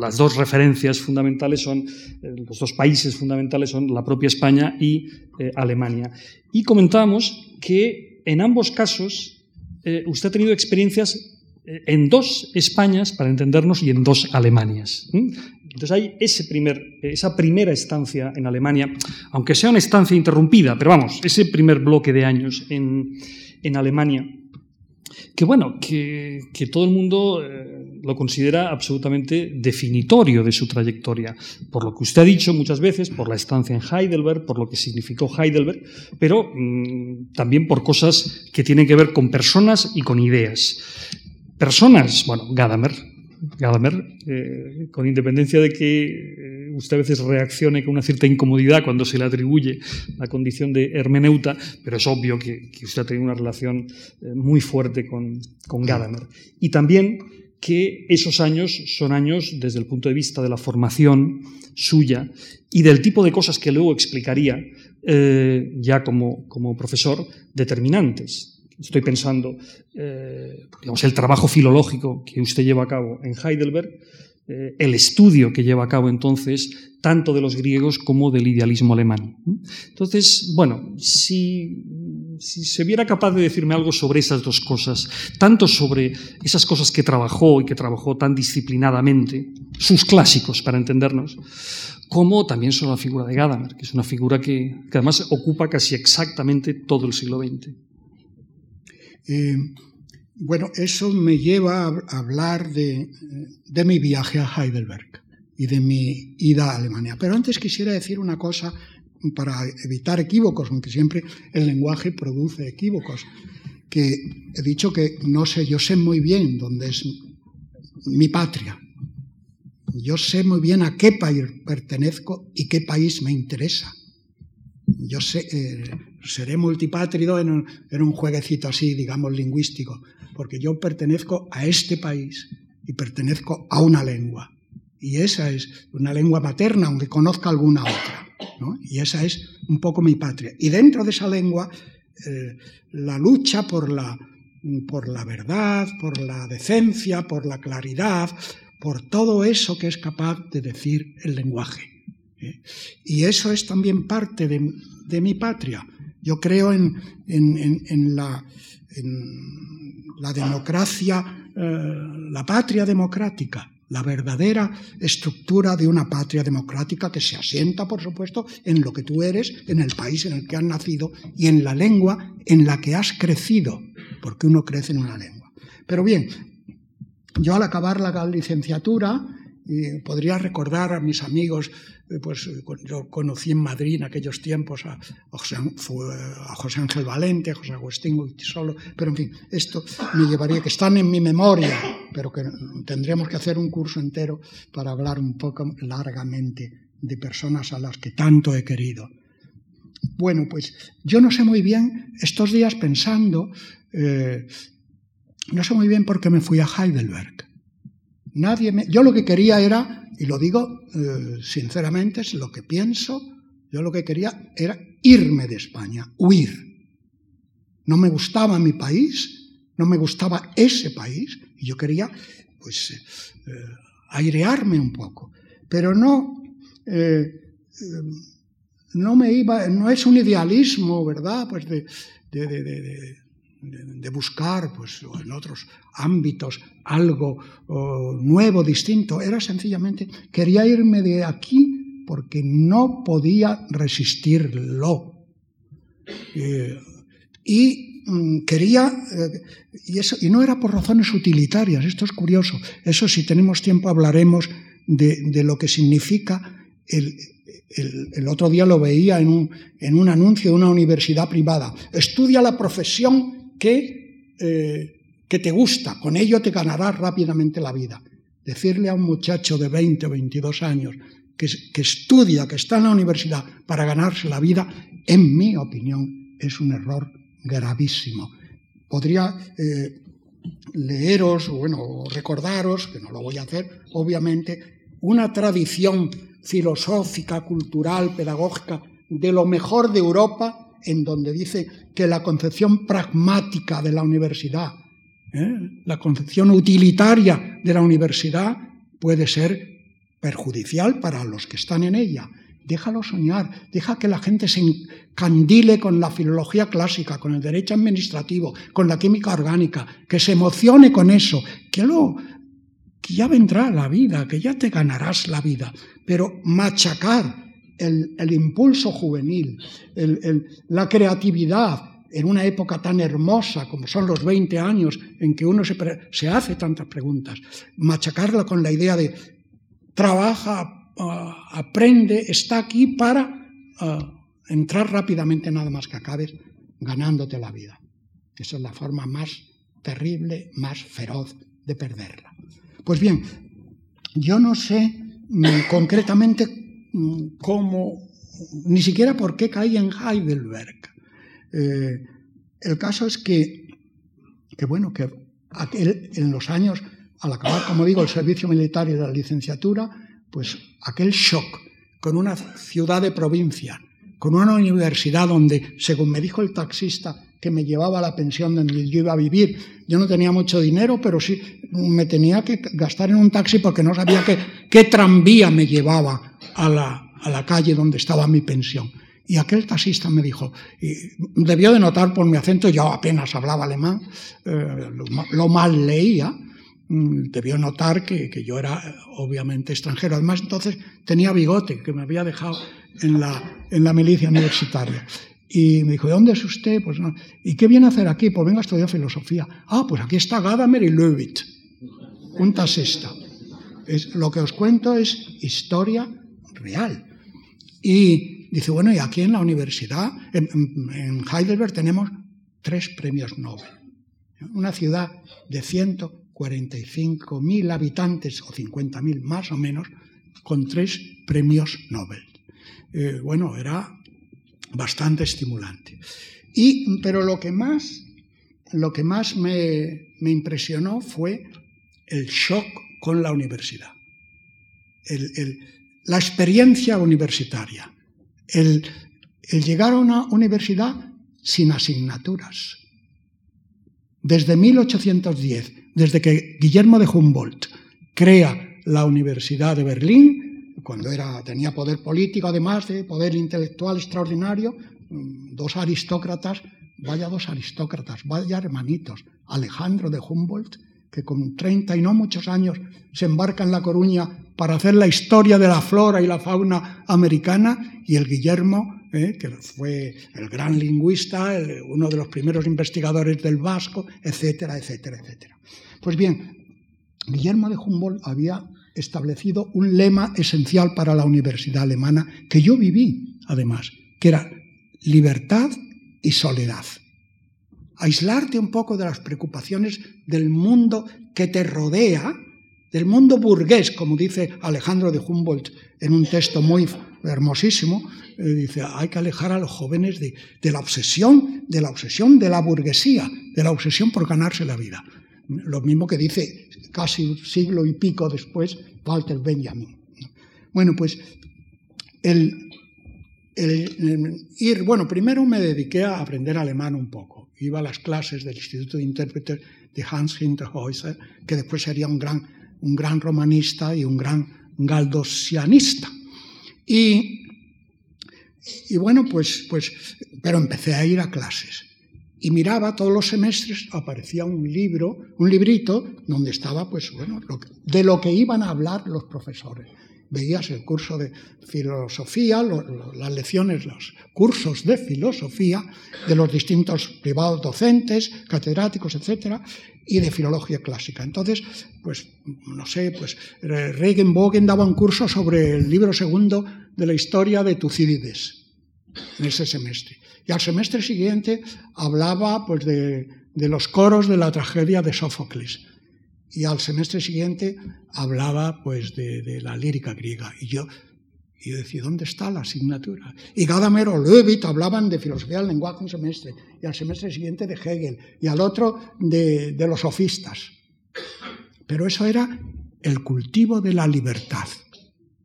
las dos referencias fundamentales son, eh, los dos países fundamentales son la propia España y eh, Alemania. Y comentábamos que en ambos casos eh, usted ha tenido experiencias en dos Españas, para entendernos, y en dos Alemanias. Entonces hay ese primer, esa primera estancia en Alemania, aunque sea una estancia interrumpida, pero vamos, ese primer bloque de años en, en Alemania, que bueno, que, todo el mundo eh, lo considera absolutamente definitorio de su trayectoria, por lo que usted ha dicho muchas veces, por la estancia en Heidelberg, por lo que significó Heidelberg, pero mm, también por cosas que tienen que ver con personas y con ideas. Personas, bueno, Gadamer, Gadamer, eh, con independencia de que eh, usted a veces reaccione con una cierta incomodidad cuando se le atribuye la condición de hermeneuta, pero es obvio que, usted ha tenido una relación eh, muy fuerte con, con Gadamer. Y también que esos años son años, desde el punto de vista de la formación suya y del tipo de cosas que luego explicaría ya como, como profesor, determinantes. Estoy pensando, eh, digamos, el trabajo filológico que usted lleva a cabo en Heidelberg, el estudio que lleva a cabo entonces tanto de los griegos como del idealismo alemán. Entonces, bueno, si, si se viera capaz de decirme algo sobre esas dos cosas, tanto sobre esas cosas que trabajó y que trabajó tan disciplinadamente, sus clásicos para entendernos, como también sobre la figura de Gadamer, que es una figura que, además ocupa casi exactamente todo el siglo XX. Bueno, eso me lleva a hablar de, mi viaje a Heidelberg. y de mi ida a Alemania. Pero antes quisiera decir una cosa para evitar equívocos, aunque siempre el lenguaje produce equívocos, que he dicho que no sé, yo sé muy bien dónde es mi patria. Yo sé muy bien a qué país pertenezco y qué país me interesa. Yo sé, eh, seré multipátrido en un, jueguecito así, digamos, lingüístico, porque yo pertenezco a este país y pertenezco a una lengua. Y esa es una lengua materna, aunque conozca alguna otra. Y esa es un poco mi patria. Y dentro de esa lengua, eh, la lucha por la, por la verdad, por la decencia, por la claridad, por todo eso que es capaz de decir el lenguaje. ¿eh? Y eso es también parte de mi patria. Yo creo en, la, democracia, eh, la patria democrática, la verdadera estructura de una patria democrática que se asienta, por supuesto, en lo que tú eres, en el país en el que has nacido y en la lengua en la que has crecido, porque uno crece en una lengua. Pero bien, yo al acabar la licenciatura, y podría recordar a mis amigos, eh, pues eh, yo conocí en Madrid en aquellos tiempos a, José, a José Ángel Valente, a José Agustín Solo, pero en fin, esto me llevaría, que están en mi memoria, pero que tendríamos que hacer un curso entero para hablar un poco largamente de personas a las que tanto he querido. Bueno, pues yo no sé muy bien, estos días pensando, eh, no sé muy bien por qué me fui a Heidelberg. Nadie me... Yo lo que quería era, y lo digo eh, sinceramente, es lo que pienso, yo lo que quería era irme de España, huir. No me gustaba mi país, no me gustaba ese país, y yo quería, pues, eh, airearme un poco. Pero no, eh, no me iba, no es un idealismo, ¿verdad? Pues de, buscar pues, en otros ámbitos algo nuevo, distinto. Era sencillamente, quería irme de aquí porque no podía resistirlo. Eh, y mm, quería, eh, y, eso, y no era por razones utilitarias, esto es curioso, eso si tenemos tiempo hablaremos de, lo que significa el, el, otro día lo veía en un, en un, anuncio de una universidad privada. Estudia la profesión que, eh, te gusta, con ello te ganarás rápidamente la vida. Decirle a un muchacho de 20 o 22 años que, que estudia, que está en la universidad para ganarse la vida, en mi opinión, es un error gravísimo. Podría eh, leeros, bueno, recordaros, que no lo voy a hacer, obviamente, una tradición filosófica, cultural, pedagógica de lo mejor de Europa en donde dice que la concepción pragmática de la universidad, ¿eh? la concepción utilitaria de la universidad puede ser perjudicial para los que están en ella. Déjalo soñar, deja que la gente se encandile con la filología clásica, con el derecho administrativo, con la química orgánica, que se emocione con eso, que lo que ya vendrá la vida, que ya te ganarás la vida, pero machacar el, impulso juvenil, la creatividad en una época tan hermosa como son los 20 años en que uno se, hace tantas preguntas, machacarla con la idea de trabaja, ah, aprende, está aquí para ah, entrar rápidamente nada más que acabes ganándote la vida. Esa es la forma más terrible, más feroz de perderla. Pues bien, yo no sé concretamente cómo, ni siquiera por qué caí en Heidelberg. Eh, el caso es que, que bueno, que aquel, en los años, al acabar, como digo, el servicio militar y la licenciatura, pues aquel shock con una ciudad de provincia, con una universidad donde, según me dijo el taxista que me llevaba a la pensión donde yo iba a vivir, yo no tenía mucho dinero, pero sí me tenía que gastar en un taxi porque no sabía qué, qué tranvía me llevaba a la, a la calle donde estaba mi pensión. Y aquel taxista me dijo, debió de notar por mi acento, yo apenas hablaba alemán, eh, lo, mal leía, mm, debió notar que, que, yo era obviamente extranjero. Además, entonces tenía bigote, que me había dejado en la, en la milicia universitaria. Y me dijo, ¿de dónde es usted? Pues no. ¿Y qué viene a hacer aquí? Pues vengo a estudiar filosofía. Ah, pues aquí está Gadamer y Löwit, un taxista. es, lo que os cuento es historia real. Y dice, bueno, y aquí en la universidad, en, Heidelberg tenemos tres premios Nobel. Una ciudad de 145.000 habitantes o 50.000 más o menos, con tres premios Nobel. Eh, bueno, era bastante estimulante. Y, pero lo que más, lo que más me, impresionó fue el shock con la universidad, la experiencia universitaria, el, el llegar a una universidad sin asignaturas. Desde 1810, desde que Guillermo de Humboldt crea la Universidad de Berlín, cuando era, tenía poder político, además de poder intelectual extraordinario, mm, dos aristócratas, vaya dos aristócratas, vaya hermanitos, Alejandro de Humboldt, que con 30 y no muchos años se embarca en La Coruña para hacer la historia de la flora y la fauna americana, y el Guillermo, eh, que fue el gran lingüista, uno de los primeros investigadores del vasco, etcétera, etcétera, etcétera. Pues bien, Guillermo de Humboldt había establecido un lema esencial para la universidad alemana que yo viví, además, que era libertad y soledad. Aislarte un poco de las preocupaciones del mundo que te rodea, del mundo burgués, como dice Alejandro de Humboldt en un texto muy hermosísimo, eh, dice, hay que alejar a los jóvenes de, de la obsesión, de la obsesión de la burguesía, de la obsesión por ganarse la vida. Lo mismo que dice casi un siglo y pico después Walter Benjamin. Bueno, pues el, ir, bueno, primero me dediqué a aprender alemán un poco. Iba a las clases del Instituto de Intérpretes de Hans Hinterhäuser, que después sería un gran, un gran romanista y un gran galdosianista. Y, y bueno, pues, pues, pero empecé a ir a clases y miraba todos los semestres, aparecía un libro, un librito, donde estaba, pues bueno, de lo que iban a hablar los profesores. Veías el curso de filosofía, las lecciones, los cursos de filosofía de los distintos privados docentes, catedráticos, etcétera, y de filología clásica. Entonces, pues, no sé, pues Regenbogen daba un curso sobre el libro segundo de la historia de Tucídides en ese semestre. Y al semestre siguiente hablaba pues, de, los coros de la tragedia de Sófocles. Y al semestre siguiente hablaba pues, de, la lírica griega. Y yo, y yo decía, ¿dónde está la asignatura? Y Gadamer o Levitt hablaban de filosofía del lenguaje un semestre, y al semestre siguiente de Hegel, y al otro de, de los sofistas. Pero eso era el cultivo de la libertad,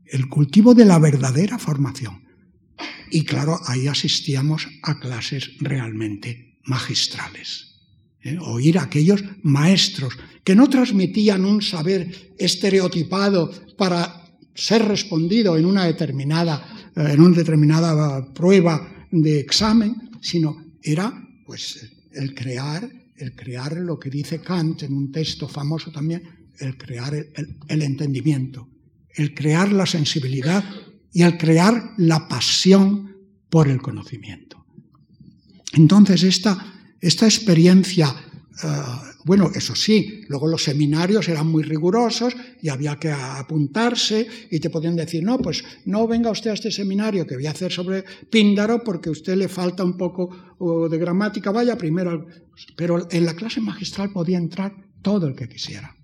el cultivo de la verdadera formación. Y claro, ahí asistíamos a clases realmente magistrales. ¿Eh? Oír a aquellos maestros que no transmitían un saber estereotipado para ser respondido en una determinada, eh, en una determinada prueba de examen, sino era pues el crear, el crear lo que dice Kant en un texto famoso también, el crear el entendimiento, el crear la sensibilidad y al crear la pasión por el conocimiento. Entonces, esta, esta experiencia, eh, bueno, eso sí, luego los seminarios eran muy rigurosos y había que apuntarse y te podían decir, no, pues no venga usted a este seminario que voy a hacer sobre Píndaro porque a usted le falta un poco de gramática, vaya primero. Pero en la clase magistral podía entrar todo el que quisiera.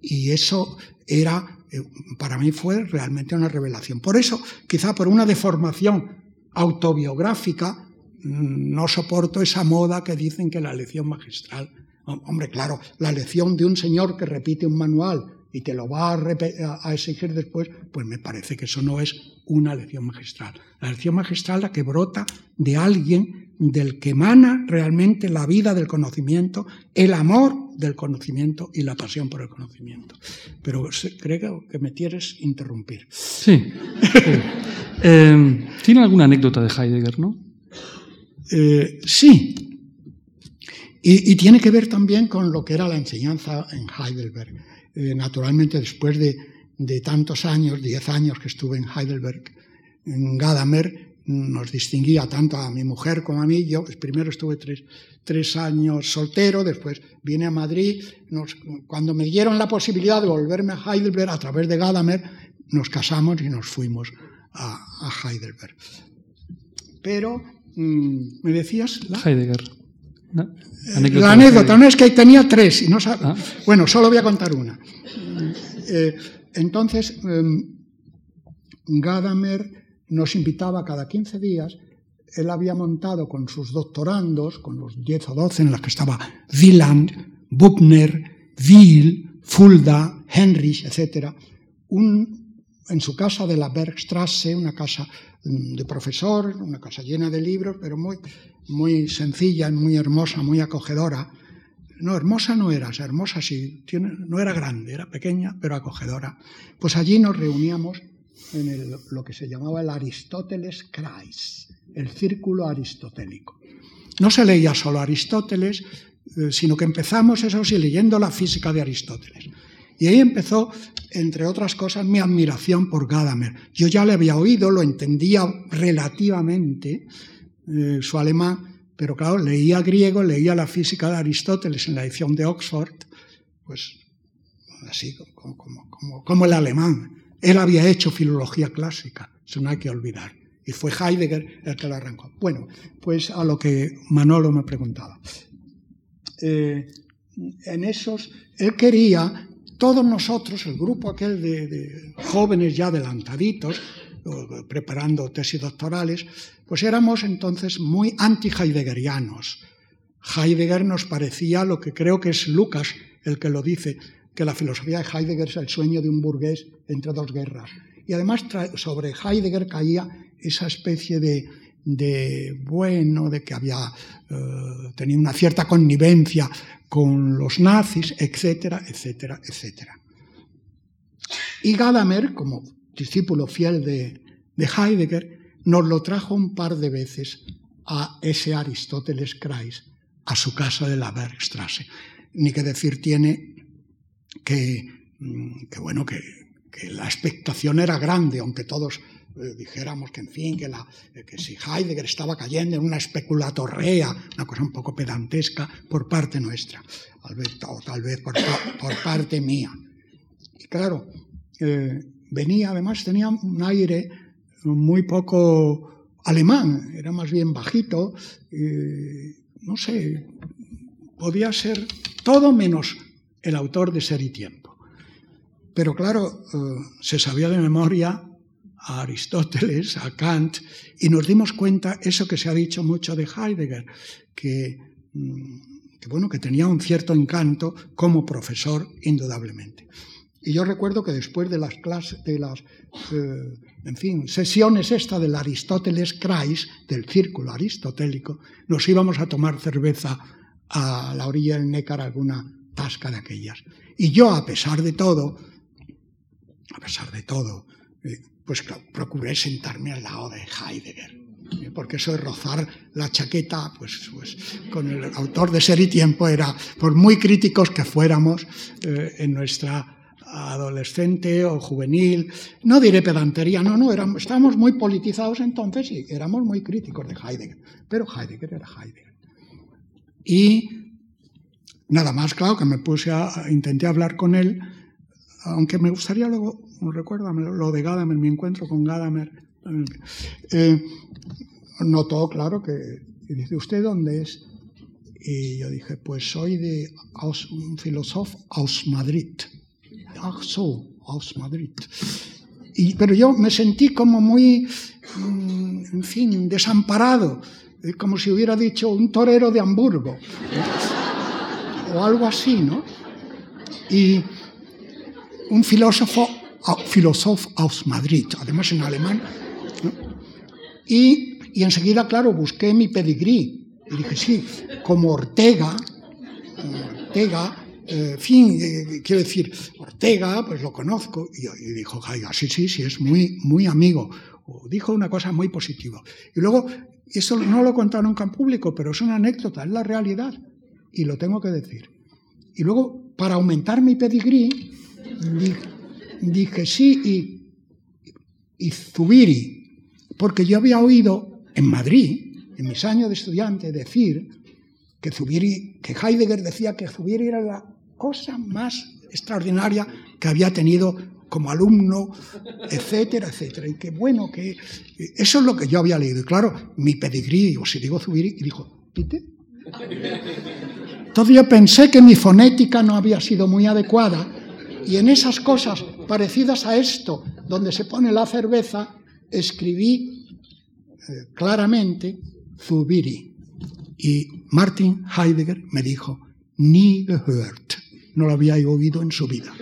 Y eso era eh, para mí fue realmente una revelación. Por eso, quizá por una deformación autobiográfica, no soporto esa moda que dicen que la lección magistral, hombre, claro, la lección de un señor que repite un manual y te lo va a, exigir después, pues me parece que eso no es una lección magistral. La lección magistral la que brota de alguien del que emana realmente la vida del conocimiento, el amor del conocimiento y la pasión por el conocimiento. Pero creo que me quieres interrumpir. Sí. Em, ¿Tiene alguna anécdota de Heidegger, no? Eh, sí. Y, tiene que ver también con lo que era la enseñanza en Heidelberg. Eh, naturalmente, después de, de tantos años, diez años que estuve en Heidelberg, en Gadamer, nos distinguía tanto a mi mujer como a mí. Yo pues, primero estuve tres, años soltero, después vine a Madrid. cuando me dieron la posibilidad de volverme a Heidelberg a través de Gadamer, nos casamos y nos fuimos a, Heidelberg. Pero, ¿me decías? Heidegger. Eh, la anécdota, no es que tenía tres y no ah. Bueno, solo voy a contar una. Eh, entonces, em, Gadamer nos invitaba cada 15 días. Él había montado con sus doctorandos, con los 10 o 12 en los que estaba Wieland, Buchner, Wiel, Fulda, Henrich, etc., un, en su casa de la Bergstrasse, una casa mm, de profesor, una casa llena de libros, pero muy, muy sencilla, muy hermosa, muy acogedora. No, hermosa no era, hermosa sí, tiene, no era grande, era pequeña, pero acogedora. Pues allí nos reuníamos en lo que se llamaba el Aristóteles Kreis, el círculo aristotélico. No se leía solo Aristóteles, eh, sino que empezamos, eso sí, leyendo la física de Aristóteles. Y ahí empezó, entre otras cosas, mi admiración por Gadamer. Yo ya le había oído, lo entendía relativamente, eh, su alemán, pero claro, leía griego, leía la física de Aristóteles en la edición de Oxford, pues así como, el alemán. Él había hecho filología clásica, eso no hay que olvidar. Y fue Heidegger el que lo arrancó. Bueno, pues a lo que Manolo me preguntaba. Eh, en esos, él quería, todos nosotros, el grupo aquel de, jóvenes ya adelantaditos, preparando tesis doctorales, pues éramos entonces muy anti-heideggerianos. Heidegger nos parecía lo que creo que es Lucas el que lo dice, que la filosofía de Heidegger es el sueño de un burgués entre dos guerras. Y además sobre Heidegger caía esa especie de, bueno, de que había eh, tenido una cierta connivencia con los nazis, etcétera, etcétera, etcétera. Y Gadamer, como discípulo fiel de, de Heidegger, nos lo trajo un par de veces a ese Aristóteles Kreis, a su casa de la Bergstrasse. Ni que decir tiene Mm, que, bueno, que, la expectación era grande, aunque todos eh, dijéramos que, en fin, que, la, que si Heidegger estaba cayendo en una especulatorrea, una cosa un poco pedantesca por parte nuestra, o tal vez por, parte mía. Y claro, eh, venía, además tenía un aire muy poco alemán, era más bien bajito, no sé, podía ser todo menos el autor de Ser y Tiempo. Pero claro, eh, se sabía de memoria a Aristóteles, a Kant, y nos dimos cuenta eso que se ha dicho mucho de Heidegger, que, mm, bueno, que tenía un cierto encanto como profesor, indudablemente. Y yo recuerdo que después de las clases, de las, eh, en fin, sesiones esta del Aristóteles Kreis, del círculo aristotélico, nos íbamos a tomar cerveza a la orilla del Nécar alguna tasca de aquellas. Y yo, a pesar de todo, a pesar de todo, eh, pues procuré sentarme al lado de Heidegger. Eh, porque eso de rozar la chaqueta, pues, pues, con el autor de Ser y Tiempo era, por muy críticos que fuéramos eh, en nuestra adolescente o juvenil, no diré pedantería, no, no, estábamos muy politizados entonces y éramos muy críticos de Heidegger, pero Heidegger era Heidegger. Y Nada más, claro, que me puse a, intenté hablar con él, aunque me gustaría luego, recuérdame, lo de Gadamer, mi encuentro con Gadamer. Eh, notó, claro, que dice, ¿usted dónde es? Y yo dije, pues soy de un filósofo aus Madrid. Ach so, aus Madrid. Y, pero yo me sentí como muy, mm, en fin, desamparado, como si hubiera dicho un torero de Hamburgo o algo así, ¿no? Y un filósofo, filósofo aus Madrid, además en alemán, y, enseguida, claro, busqué mi pedigrí y dije, sí, como Ortega, Ortega, en fin, eh, quiero decir, Ortega, pues lo conozco, y, dijo, sí, sí, sí, es muy, muy amigo, o dijo una cosa muy positiva. Y luego, eso no lo he contado nunca en público, pero es una anécdota, es la realidad y lo tengo que decir. Y luego, para aumentar mi pedigrí, dije, sí, y, Zubiri, porque yo había oído en Madrid, en mis años de estudiante, decir que, Zubiri, que Heidegger decía que Zubiri era la cosa más extraordinaria que había tenido como alumno, etcétera, etcétera. Y que bueno, que eso es lo que yo había leído. Y claro, mi pedigrí, o si digo Zubiri, y dijo, ¿pite? Entonces yo pensé que mi fonética no había sido muy adecuada y en esas cosas parecidas a esto, donde se pone la cerveza, escribí eh, claramente Zubiri. Y Martin Heidegger me dijo, nie gehört. No lo había oído en su vida.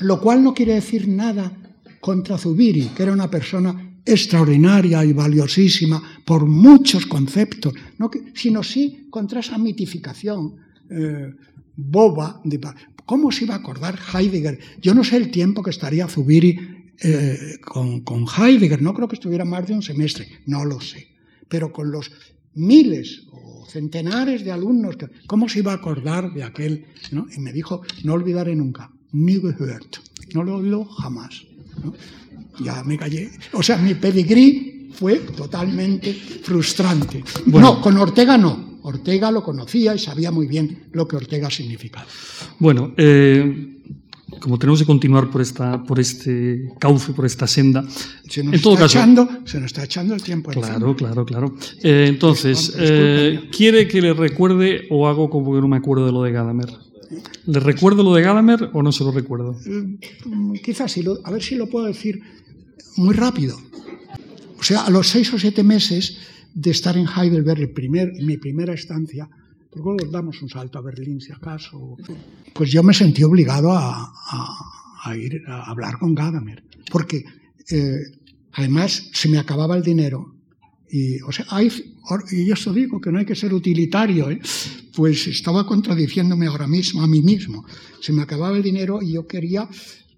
Lo cual no quiere decir nada contra Zubiri, que era una persona extraordinaria y valiosísima por muchos conceptos, no sino sí contra esa mitificación eh, boba. De, ¿Cómo se iba a acordar Heidegger? Yo no sé el tiempo que estaría Zubiri eh, con, con Heidegger, no creo que estuviera más de un semestre, no lo sé, pero con los miles o centenares de alumnos, ¿cómo se iba a acordar de aquel? Y me dijo, no olvidaré nunca, nie gehört, no lo olvido jamás. Ya me callé. O sea, mi pedigrí fue totalmente frustrante. No, con Ortega no. Ortega lo conocía y sabía muy bien lo que Ortega significaba. Bueno, eh, como tenemos que continuar por, esta, por este cauce, por esta senda, se nos, en todo está, caso, echando, se nos está echando el tiempo. Claro, claro, claro. Eh, entonces, eh, ¿quiere que le recuerde o hago como que no me acuerdo de lo de Gadamer? ¿Le recuerdo lo de Gadamer o no se lo recuerdo? Mm, quizás, sí, a ver si lo puedo decir muy rápido. O sea, a los seis o siete meses de estar en Heidelberg, el mi primera estancia, luego damos un salto a Berlín si acaso, pues yo me sentí obligado a, ir a hablar con Gadamer, porque eh, además se me acababa el dinero. Y, o sea, y yo eso digo, que no hay que ser utilitario, ¿eh? pues estaba contradiciéndome ahora mismo, a mí mismo. Se me acababa el dinero y yo quería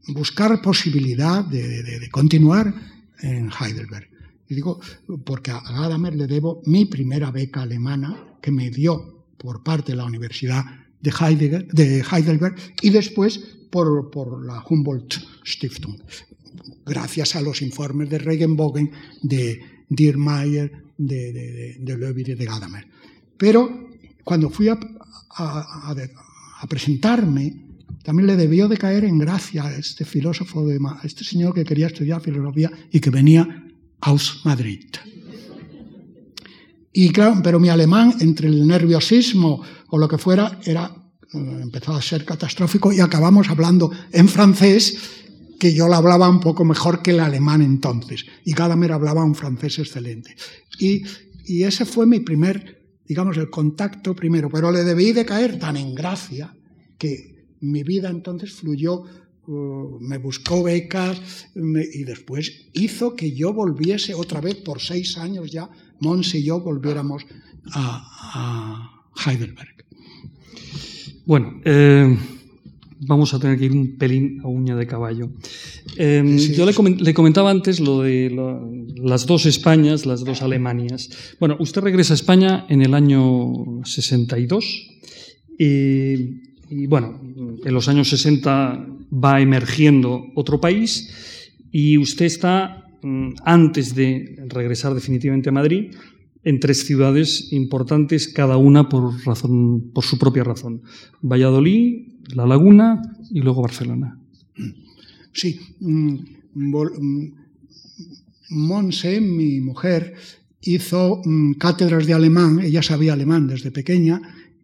buscar posibilidad de continuar en Heidelberg. Y digo, porque a Gadamer le debo mi primera beca alemana que me dio por parte de la Universidad de, Heidelberg y después por, por, la Humboldt Stiftung, gracias a los informes de Regenbogen, de Diermeier, de, de, y de Gadamer. Pero cuando fui a, presentarme, también le debió de caer en gracia a este filósofo, de, a este señor que quería estudiar filosofía y que venía aus Madrid. Y claro, pero mi alemán, entre el nerviosismo o lo que fuera, era, eh, empezó a ser catastrófico y acabamos hablando en francés, que yo lo hablaba un poco mejor que el alemán entonces. Y Gadamer hablaba un francés excelente. Y, y ese fue mi primer, digamos, el contacto primero. Pero le debí de caer tan en gracia que mi vida entonces fluyó me buscó becas y después hizo que yo volviese otra vez por seis años ya, Mons y yo volviéramos a, Heidelberg. Bueno, eh, vamos a tener que ir un pelín a uña de caballo. Em, yo le, comentaba antes lo de las dos Españas, las dos Alemanias. Bueno, usted regresa a España en el año 62 y y bueno, en los años 60 va emergiendo otro país y usted está, mm, antes de regresar definitivamente a Madrid, en tres ciudades importantes, cada una por, razón, por su propia razón. Valladolid, La Laguna y luego Barcelona. Sí. Mm, mm, Monse, mi mujer, hizo cátedras de alemán, ella sabía alemán desde pequeña,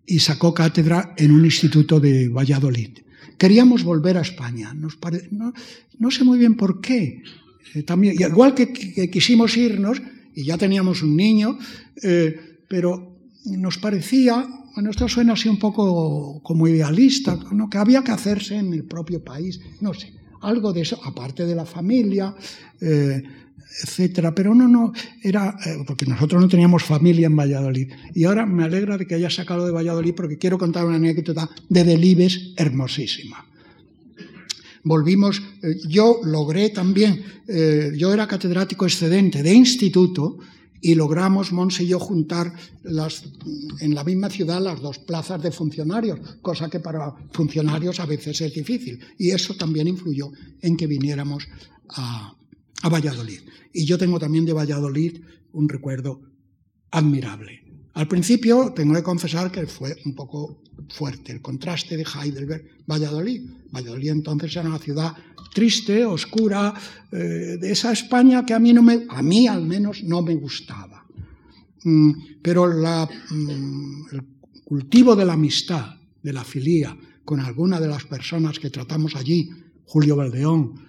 y sacó cátedra en un instituto de Valladolid. Queríamos volver a España, no, sé muy bien por qué. Eh, igual que, quisimos irnos, y ya teníamos un niño, eh, pero nos parecía, bueno, esto suena así un poco como idealista, que había que hacerse en el propio país, no sé, algo de eso, aparte de la familia, eh, etcétera. Pero no, no, era, eh, porque nosotros no teníamos familia en Valladolid. Y ahora me alegra de que haya sacado de Valladolid porque quiero contar una anécdota de Delibes hermosísima. Volvimos, eh, yo logré también, eh, yo era catedrático excedente de instituto y logramos, Monse y yo, juntar las, en la misma ciudad las dos plazas de funcionarios, cosa que para funcionarios a veces es difícil. Y eso también influyó en que viniéramos a, a Valladolid. Y yo tengo también de Valladolid un recuerdo admirable. Al principio tengo que confesar que fue un poco fuerte el contraste de Heidelberg, Valladolid. Entonces era una ciudad triste, oscura, eh, de esa España que a mí, no me, a mí al menos no me gustaba. Mm, pero mm, el cultivo de la amistad, de la filía, con alguna de las personas que tratamos allí, Julio Valdeón,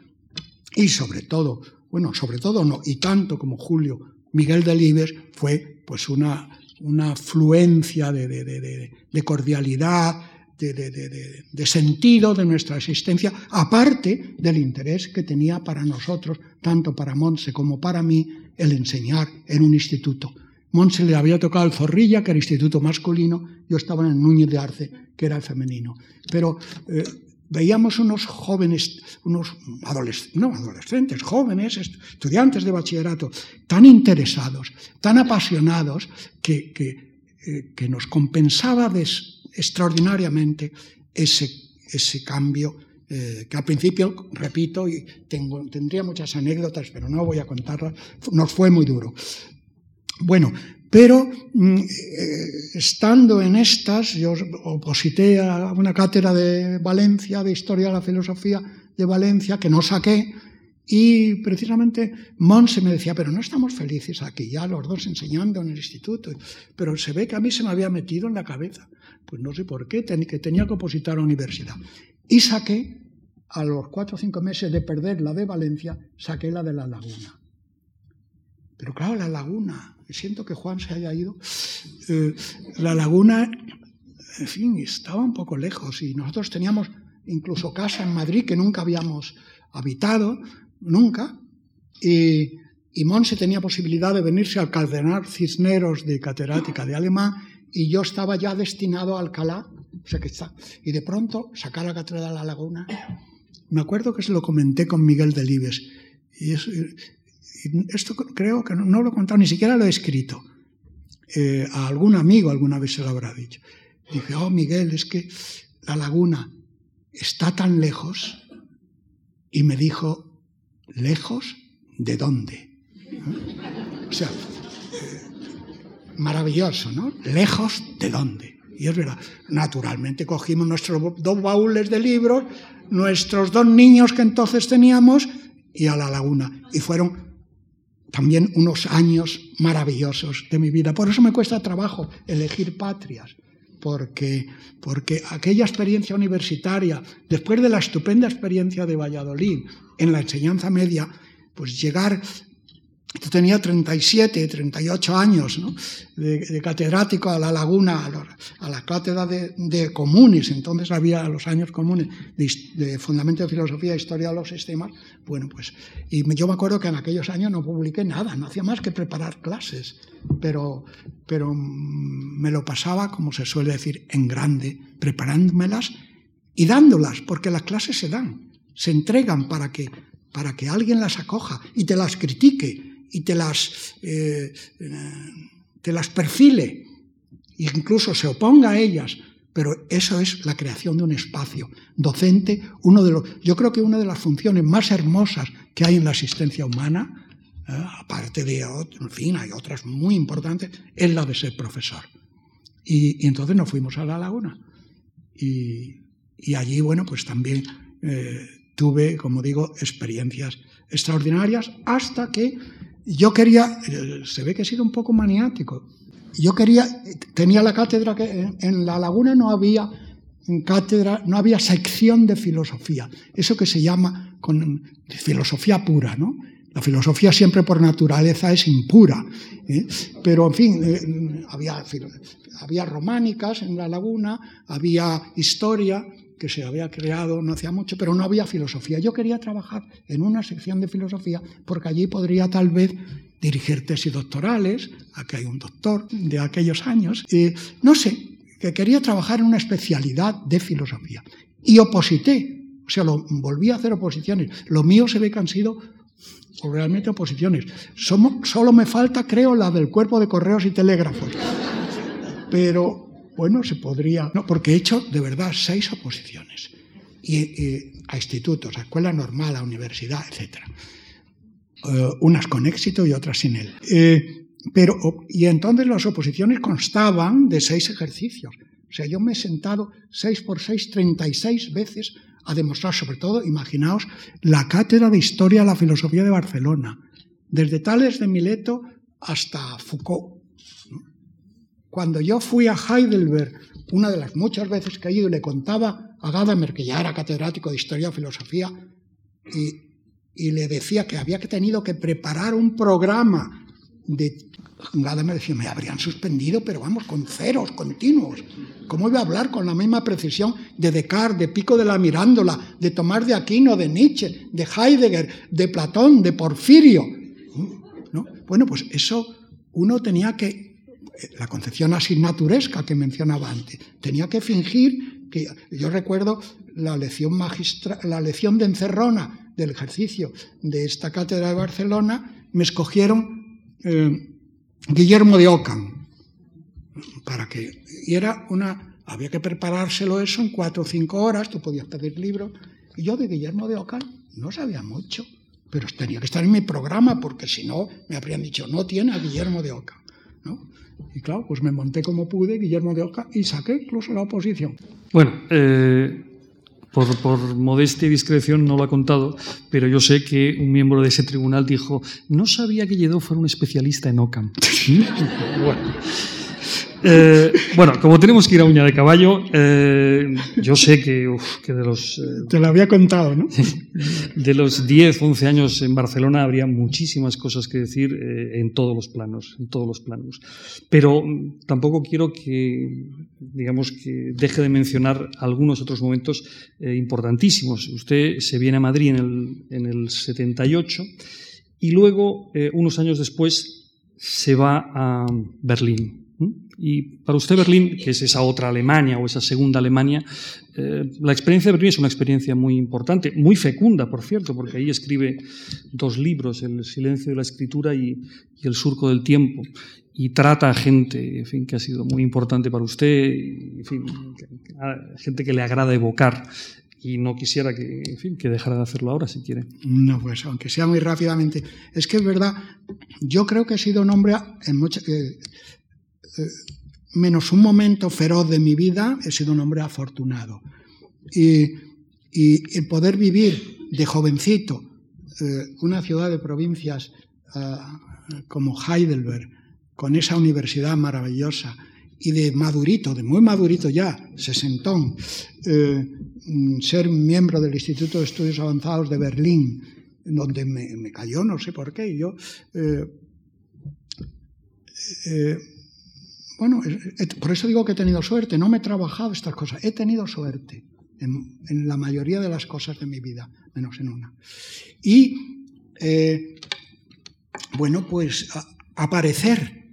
y sobre todo, bueno, sobre todo no, y tanto como Julio, Miguel Delibes, fue pues una una fluencia de, cordialidad, de, sentido de nuestra existencia, aparte del interés que tenía para nosotros, tanto para Monse como para mí, el enseñar en un instituto. Monse le había tocado el Zorrilla, que era instituto masculino, yo estaba en el Núñez de Arce, que era el femenino. Pero eh, veíamos unos jóvenes, unos no adolescentes, jóvenes, estudiantes de bachillerato, tan interesados, tan apasionados, que, que, eh, nos compensaba extraordinariamente ese, ese cambio eh, que al principio, repito, y tendría muchas anécdotas, pero no voy a contarlas, nos fue muy duro. Bueno, pero mm, eh, estando en estas, yo oposité a una cátedra de Valencia, de Historia de la Filosofía de Valencia, que no saqué, y precisamente Monse me decía, pero no estamos felices aquí, ya los dos enseñando en el instituto, pero se ve que a mí se me había metido en la cabeza, pues no sé por qué, que tenía que opositar a la universidad. Y saqué, a los cuatro o cinco meses de perder la de Valencia, saqué la de La Laguna. Pero claro, La Laguna, siento que Juan se haya ido, eh, la laguna, en fin, estaba un poco lejos y nosotros teníamos incluso casa en Madrid que nunca habíamos habitado, nunca, y, y Monse tenía posibilidad de venirse al Cardenal Cisneros de catedrática de alemán y yo estaba ya destinado a Alcalá, o sea que está, y de pronto sacar la cátedra de la laguna, me acuerdo que se lo comenté con Miguel Delibes, y es, esto creo que no, lo he contado, ni siquiera lo he escrito. Eh, a algún amigo alguna vez se lo habrá dicho. Dije, oh Miguel, es que la laguna está tan lejos. Y me dijo, ¿lejos de dónde? O sea, eh, maravilloso, ¿no? ¿Lejos de dónde? Y es verdad, naturalmente cogimos nuestros dos baúles de libros, nuestros dos niños que entonces teníamos, y a la laguna. Y fueron también unos años maravillosos de mi vida. Por eso me cuesta trabajo elegir patrias, porque, porque aquella experiencia universitaria, después de la estupenda experiencia de Valladolid en la enseñanza media, pues llegar yo tenía 37, 38 años de, catedrático a la laguna, a, la cátedra de, comunes, entonces había los años comunes de, Fundamento de Filosofía e Historia de los Sistemas. Bueno, pues, y yo me acuerdo que en aquellos años no publiqué nada, no hacía más que preparar clases, pero, pero me lo pasaba, como se suele decir, en grande, preparándomelas y dándolas, porque las clases se dan, se entregan para que, para que alguien las acoja y te las critique y te las, eh, te las perfile, incluso se oponga a ellas, pero eso es la creación de un espacio docente, uno de los, yo creo que una de las funciones más hermosas que hay en la asistencia humana, eh, aparte de, en fin, hay otras muy importantes, es la de ser profesor. Y, entonces nos fuimos a la laguna. Y, allí, bueno, pues también eh, tuve, como digo, experiencias extraordinarias hasta que yo quería, se ve que he sido un poco maniático, yo quería, tenía la cátedra que en, la laguna no había cátedra, no había sección de filosofía, eso que se llama con filosofía pura, ¿no? La filosofía siempre por naturaleza es impura, ¿eh? pero en fin, eh, había, había románicas en la laguna, había historia, que se había creado no hacía mucho, pero no había filosofía. Yo quería trabajar en una sección de filosofía porque allí podría tal vez dirigir tesis doctorales, aquí hay un doctor de aquellos años, no sé, que quería trabajar en una especialidad de filosofía. Y oposité, o sea, volví a hacer oposiciones. Lo mío se ve que han sido realmente oposiciones. solo me falta, creo, la del cuerpo de correos y telégrafos. Pero bueno, se podría, no, porque he hecho de verdad seis oposiciones y, a institutos, a escuela normal, a universidad, etc. eh, unas con éxito y otras sin él. Eh, pero, y entonces las oposiciones constaban de seis ejercicios. O sea, yo me he sentado seis por seis, treinta y seis veces a demostrar, sobre todo, imaginaos, la cátedra de Historia de la Filosofía de Barcelona, desde Tales de Mileto hasta Foucault. Cuando yo fui a Heidelberg, una de las muchas veces que he ido le contaba a Gadamer, que ya era catedrático de Historia y Filosofía, y, le decía que había tenido que preparar un programa de... Gadamer decía, me habrían suspendido, pero vamos, con ceros continuos. ¿Cómo iba a hablar con la misma precisión de Descartes, de Pico de la Mirándola, de Tomás de Aquino, de Nietzsche, de Heidegger, de Platón, de Porfirio? Bueno, pues eso uno tenía que la concepción asignaturesca que mencionaba antes. Tenía que fingir que, yo recuerdo la lección, magistra, la lección de encerrona del ejercicio de esta cátedra de Barcelona, me escogieron eh, Guillermo de Ockham, para que, y era una, había que preparárselo eso en cuatro o cinco horas, tú podías pedir libro, y yo de Guillermo de Ockham no sabía mucho, pero tenía que estar en mi programa, porque si no, me habrían dicho, no tiene a Guillermo de Ockham. Y claro, pues me monté como pude, Guillermo de Oca, y saqué incluso la oposición. Bueno, eh, por, modestia y discreción no lo ha contado, pero yo sé que un miembro de ese tribunal dijo, no sabía que Lledó fuera un especialista en Ockham. bueno. Eh, bueno, como tenemos que ir a uña de caballo, eh, yo sé que, de los... Eh, Te lo había contado, ¿no? De los 10, 11 años en Barcelona habría muchísimas cosas que decir en todos los planos, en todos los planos. Pero tampoco quiero que, digamos, que deje de mencionar algunos otros momentos importantísimos. Usted se viene a Madrid en el, en el 78 y luego, unos años después, se va a Berlín. Y para usted Berlín, que es esa otra Alemania o esa segunda Alemania, eh, la experiencia de Berlín es una experiencia muy importante, muy fecunda, por cierto, porque ahí escribe dos libros, El silencio de la escritura y, El surco del tiempo, y trata a gente que ha sido muy importante para usted, en gente que le agrada evocar y no quisiera que, que dejara de hacerlo ahora, si quiere. No, pues aunque sea muy rápidamente. Es que es verdad, yo creo que he sido un hombre en muchas... Eh, eh, menos un momento feroz de mi vida, he sido un hombre afortunado. Y, el poder vivir de jovencito eh, una ciudad de provincias eh, como Heidelberg, con esa universidad maravillosa, y de madurito, de muy madurito ya, sesentón, ser miembro del Instituto de Estudios Avanzados de Berlín, donde me, cayó, no sé por qué, yo bueno, por eso digo que he tenido suerte, no me he trabajado estas cosas, he tenido suerte en, la mayoría de las cosas de mi vida, menos en una. Y, eh, bueno, pues aparecer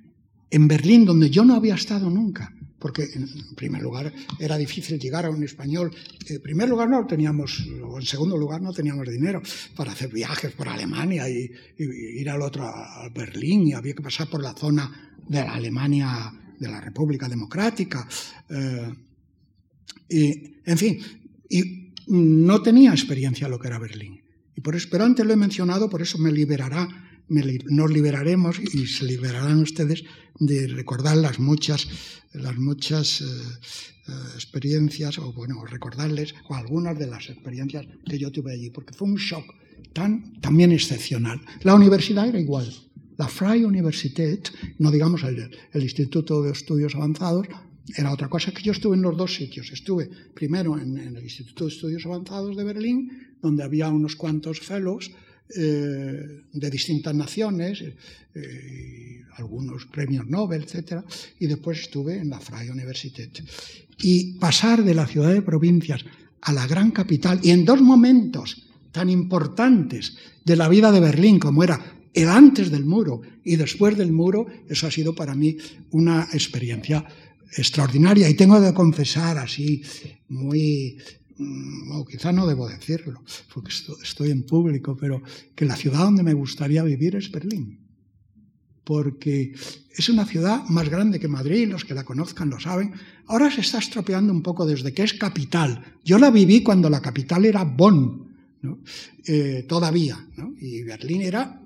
en Berlín, donde yo no había estado nunca, porque en primer lugar era difícil llegar a un español. En primer lugar no teníamos, o en segundo lugar no teníamos dinero para hacer viajes por Alemania y, ir al otro a Berlín y había que pasar por la zona de Alemania de la República Democrática. Eh, y, en fin, y no tenía experiencia lo que era Berlín. Y por eso, pero antes lo he mencionado, por eso me liberará, nos liberaremos y se liberarán ustedes de recordar las muchas, las muchas eh, eh, experiencias, o bueno, recordarles o algunas de las experiencias que yo tuve allí, porque fue un shock tan, también excepcional. La universidad era igual. La Freie Universität, no digamos el, Instituto de Estudios Avanzados, era otra cosa que yo estuve en los dos sitios. Estuve primero en, el Instituto de Estudios Avanzados de Berlín, donde había unos cuantos fellows eh, de distintas naciones, eh, algunos premios Nobel, etc. Y después estuve en la Freie Universität. Y pasar de la ciudad de provincias a la gran capital, y en dos momentos tan importantes de la vida de Berlín, como era el antes del muro y después del muro, eso ha sido para mí una experiencia extraordinaria. Y tengo que confesar así, muy, mm, quizá no debo decirlo, porque estoy en público, pero que la ciudad donde me gustaría vivir es Berlín. Porque es una ciudad más grande que Madrid, los que la conozcan lo saben. Ahora se está estropeando un poco desde que es capital. Yo la viví cuando la capital era Bonn, eh, todavía, y Berlín era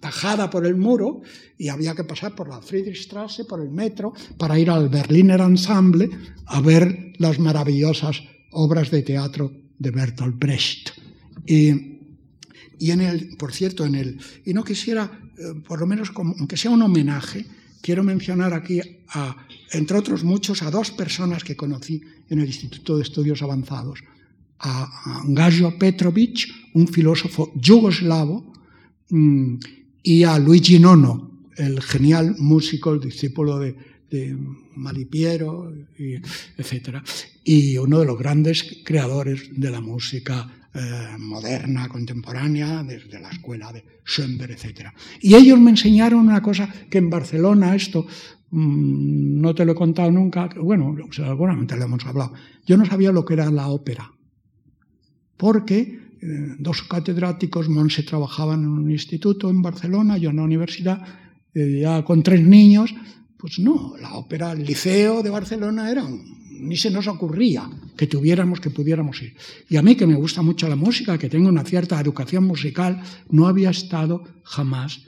tajada por el muro y había que pasar por la Friedrichstraße, por el metro, para ir al Berliner Ensemble a ver las maravillosas obras de teatro de Bertolt Brecht. Y, y en el, por cierto, en el, y no quisiera, eh, por lo menos, aunque sea un homenaje, quiero mencionar aquí, entre otros muchos, a dos personas que conocí en el Instituto de Estudios Avanzados. A, Gajo Petrovic, un filósofo yugoslavo, y a Luigi Nono, el genial músico, el discípulo de, Malipiero, y, etc. Y uno de los grandes creadores de la música eh, moderna, contemporánea, desde la escuela de Schoenberg, etc. Y ellos me enseñaron una cosa que en Barcelona, esto mmm, no te lo he contado nunca, bueno, seguramente lo hemos hablado, yo no sabía lo que era la ópera, porque dos catedráticos, Monse trabajaban en un instituto en Barcelona, yo en la universidad, ya con tres niños, pues no, la ópera, el liceo de Barcelona era un ni se nos ocurría que tuviéramos, que pudiéramos ir. Y a mí, que me gusta mucho la música, que tengo una cierta educación musical, no había estado jamás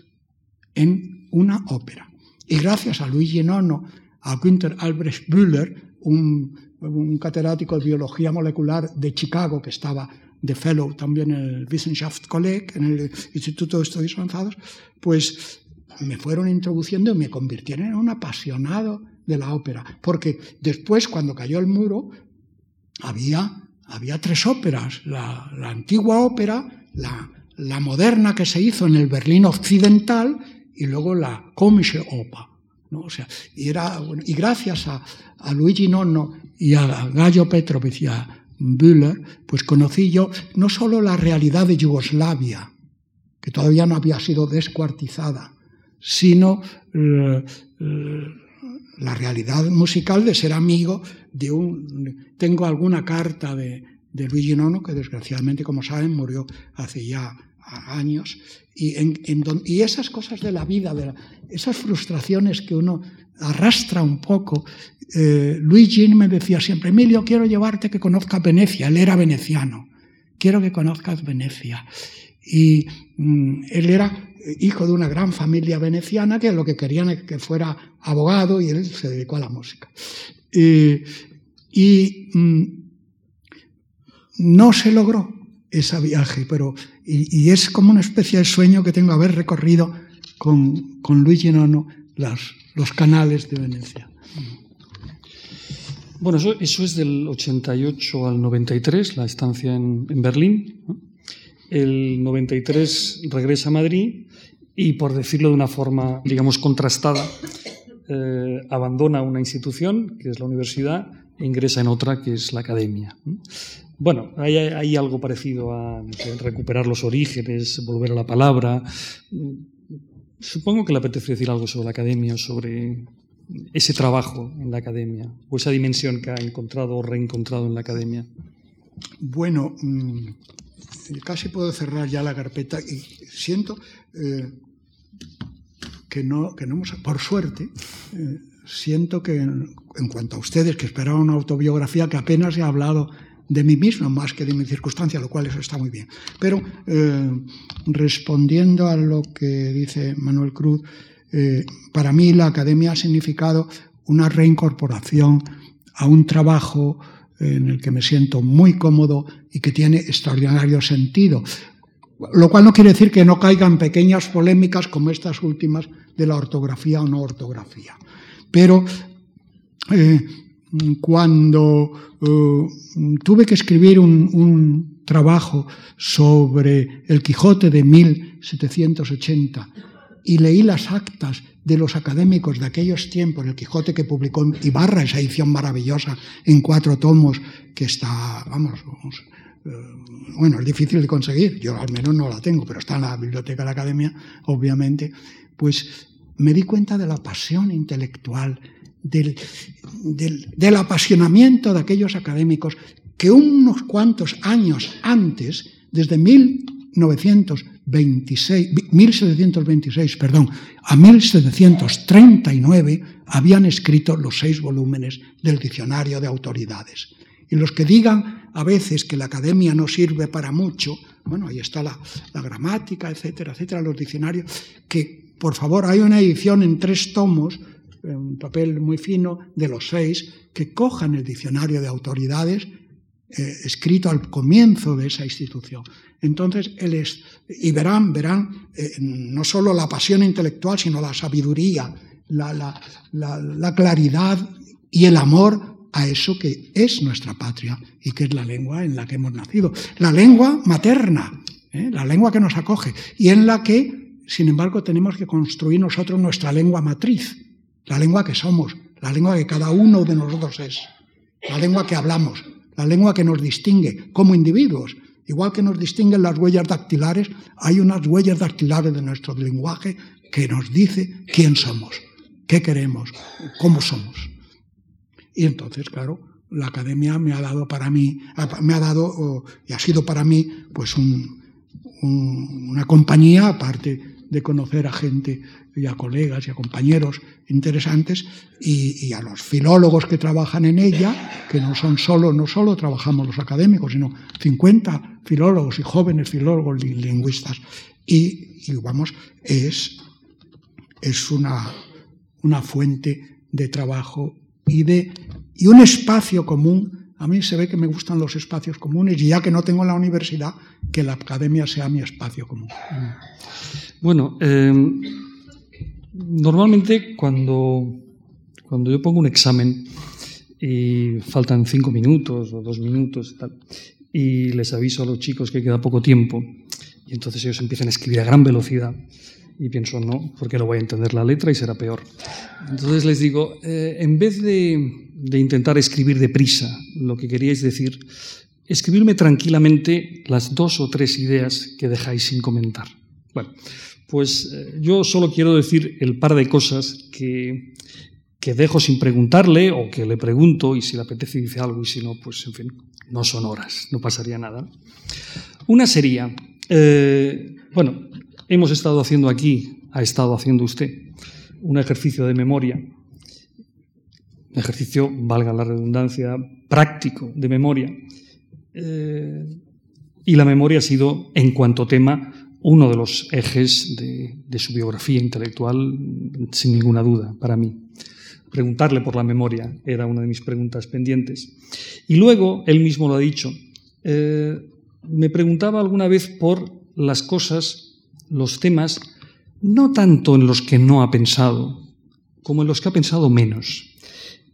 en una ópera. Y gracias a Luigi Nono, a Günther Albrecht Bühler, un, un catedrático de biología molecular de Chicago que estaba de fellow también en el Wissenschaftskolleg, en el Instituto de Estudios Avanzados, pues me fueron introduciendo y me convirtieron en un apasionado de la ópera, porque después, cuando cayó el muro, había, había tres óperas, la, antigua ópera, la, la, moderna que se hizo en el Berlín occidental y luego la Komische Oper. ¿no? O sea, y, era, y gracias a, a Luigi Nonno y a Gallo Petrovic y a Bühler, pues conocí yo no solo la realidad de Yugoslavia, que todavía no había sido descuartizada, sino eh, eh, la realidad musical de ser amigo de un... Tengo alguna carta de, Luigi Nono, que desgraciadamente, como saben, murió hace ya años, y esas cosas de la vida, de esas frustraciones que uno arrastra un poco. Eh, Luigi me decía siempre, Emilio, quiero llevarte que conozcas Venecia, él era veneciano, quiero que conozcas Venecia. Y mm, él era hijo de una gran familia veneciana que lo que querían es que fuera abogado y él se dedicó a la música. y mm, no se logró ese viaje, pero y, es como una especie de sueño que tengo haber recorrido con, con Luigi Nono los canales de Venecia. Bueno, eso, es del 88 al 93, la estancia en, Berlín. El 93 regresa a Madrid y, por decirlo de una forma, digamos, contrastada, eh, abandona una institución, que es la universidad, e ingresa en otra, que es la academia. Bueno, hay, algo parecido a recuperar los orígenes, volver a la palabra. Supongo que le apetece decir algo sobre la academia, sobre ese trabajo en la academia, o esa dimensión que ha encontrado o reencontrado en la academia. Bueno, mm, casi puedo cerrar ya la carpeta y siento eh, que no, que no hemos, por suerte, eh, siento que en, cuanto a ustedes que esperaban una autobiografía, que apenas he hablado de mí mismo más que de mi circunstancia, lo cual eso está muy bien. Pero eh, respondiendo a lo que dice Manuel Cruz, para mí la academia ha significado una reincorporación a un trabajo en el que me siento muy cómodo y que tiene extraordinario sentido. Lo cual no quiere decir que no caigan pequeñas polémicas como estas últimas de la ortografía o no ortografía. Pero eh, cuando eh, tuve que escribir un, un, trabajo sobre el Quijote de 1780 y leí las actas de los académicos de aquellos tiempos, el Quijote que publicó Ibarra, esa edición maravillosa en cuatro tomos, que está, vamos, vamos eh, bueno, es difícil de conseguir, yo al menos no la tengo, pero está en la biblioteca de la academia, obviamente, pues me di cuenta de la pasión intelectual, del, apasionamiento de aquellos académicos que unos cuantos años antes, desde 1926, 1726 perdón, a 1739, habían escrito los seis volúmenes del Diccionario de Autoridades. Y los que digan a veces que la academia no sirve para mucho, bueno, ahí está la, la gramática, etcétera, etcétera, los diccionarios, que por favor hay una edición en tres tomos, un papel muy fino, de los seis, que cojan el diccionario de autoridades eh, escrito al comienzo de esa institución. Entonces, él y verán, verán, eh, no solo la pasión intelectual, sino la sabiduría, la, claridad y el amor a eso que es nuestra patria y que es la lengua en la que hemos nacido. La lengua materna, ¿eh? la lengua que nos acoge y en la que, sin embargo, tenemos que construir nosotros nuestra lengua matriz, la lengua que somos, la lengua que cada uno de nosotros es, la lengua que hablamos, la lengua que nos distingue como individuos. Igual que nos distinguen las huellas dactilares, hay unas huellas dactilares de nuestro lenguaje que nos dice quién somos, qué queremos, cómo somos. Y entonces, claro, la academia me ha dado para mí, me ha dado y ha sido para mí, pues una compañía, aparte de conocer a gente y a colegas y a compañeros interesantes y, a los filólogos que trabajan en ella, que no son solo, no solo trabajamos los académicos, sino 50 filólogos y jóvenes filólogos y lingüistas. Y, vamos, es, es una, una fuente de trabajo y, de, y un espacio común. A mí se ve que me gustan los espacios comunes y ya que no tengo la universidad, que la academia sea mi espacio común. Bueno, eh, Normalmente cuando, cuando yo pongo un examen y faltan cinco minutos o dos minutos y, les aviso a los chicos que queda poco tiempo y entonces ellos empiezan a escribir a gran velocidad y pienso, no, porque no voy a entender la letra y será peor. Entonces les digo, eh, en vez de, de intentar escribir deprisa lo que queríais decir, escribirme tranquilamente las dos o tres ideas que dejáis sin comentar. Bueno, pues eh, yo solo quiero decir el par de cosas que, que dejo sin preguntarle o que le pregunto y si le apetece dice algo y si no, pues en fin, no son horas, no pasaría nada. Una sería, eh, bueno, hemos estado haciendo aquí, ha estado haciendo usted, un ejercicio de memoria, un ejercicio, valga la redundancia, práctico de memoria. Eh, y la memoria ha sido, en cuanto tema, uno de los ejes de, su biografía intelectual, sin ninguna duda, para mí. Preguntarle por la memoria era una de mis preguntas pendientes. Y luego, él mismo lo ha dicho, eh, me preguntaba alguna vez por las cosas, los temas, no tanto en los que no ha pensado, como en los que ha pensado menos.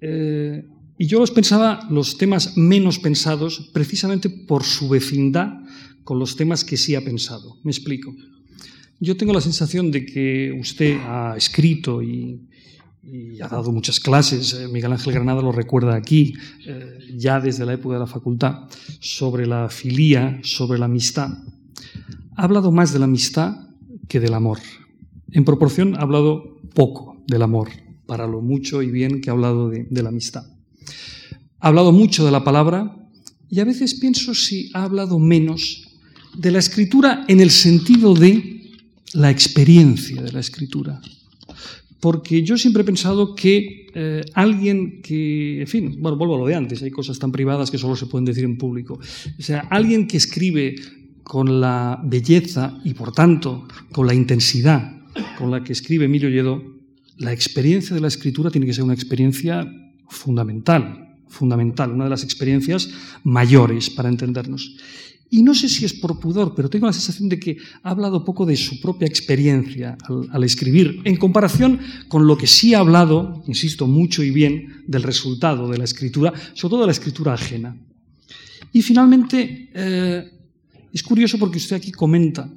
Eh, y yo los pensaba los temas menos pensados precisamente por su vecindad con los temas que sí ha pensado. Me explico. Yo tengo la sensación de que usted ha escrito y, ha dado muchas clases, eh, Miguel Ángel Granada lo recuerda aquí, eh, ya desde la época de la facultad, sobre la filía, sobre la amistad. Ha hablado más de la amistad que del amor. En proporción ha hablado poco del amor, para lo mucho y bien que ha hablado de, la amistad. Ha hablado mucho de la palabra y a veces pienso si ha hablado menos de la escritura en el sentido de la experiencia de la escritura. Porque yo siempre he pensado que eh, alguien que, en fin, bueno, vuelvo a lo de antes, hay cosas tan privadas que solo se pueden decir en público. O sea, alguien que escribe con la belleza y, por tanto, con la intensidad con la que escribe Emilio Lledó, la experiencia de la escritura tiene que ser una experiencia fundamental, fundamental, una de las experiencias mayores para entendernos. Y no sé si es por pudor, pero tengo la sensación de que ha hablado poco de su propia experiencia al, escribir, en comparación con lo que sí ha hablado, insisto, mucho y bien, del resultado de la escritura, sobre todo de la escritura ajena. Y finalmente, eh, es curioso porque usted aquí comenta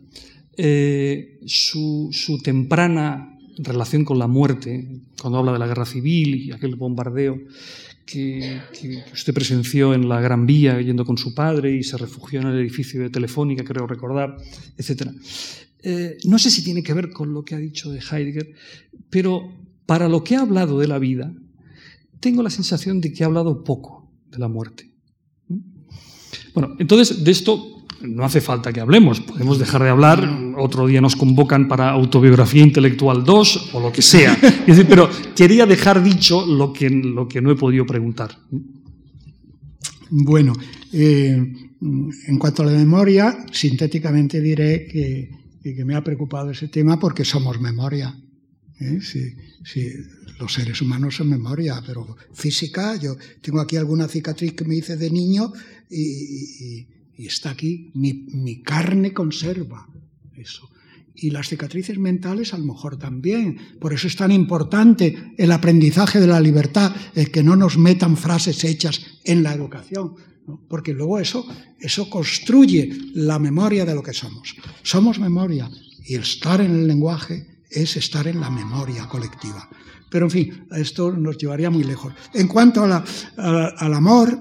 eh, su, temprana relación con la muerte, cuando habla de la guerra civil y aquel bombardeo que, usted presenció en la Gran Vía yendo con su padre y se refugió en el edificio de Telefónica, creo recordar, etc. Eh, no sé si tiene que ver con lo que ha dicho de Heidegger, pero para lo que ha hablado de la vida, tengo la sensación de que ha hablado poco de la muerte. ¿Mm? Bueno, entonces de esto no hace falta que hablemos, podemos dejar de hablar, otro día nos convocan para autobiografía intelectual 2 o lo que sea. pero quería dejar dicho lo que, lo que no he podido preguntar. Bueno, eh, en cuanto a la memoria, sintéticamente diré que, que, me ha preocupado ese tema porque somos memoria. ¿eh? Sí, los seres humanos son memoria, pero física, yo tengo aquí alguna cicatriz que me hice de niño y está aquí, mi, mi carne conserva eso y las cicatrices mentales a lo mejor también. Por eso es tan importante el aprendizaje de la libertad, el que no nos metan frases hechas en la educación, porque luego eso, eso construye la memoria de lo que somos. Somos memoria y estar en el lenguaje es estar en la memoria colectiva. Pero en fin, esto nos llevaría muy lejos. En cuanto al amor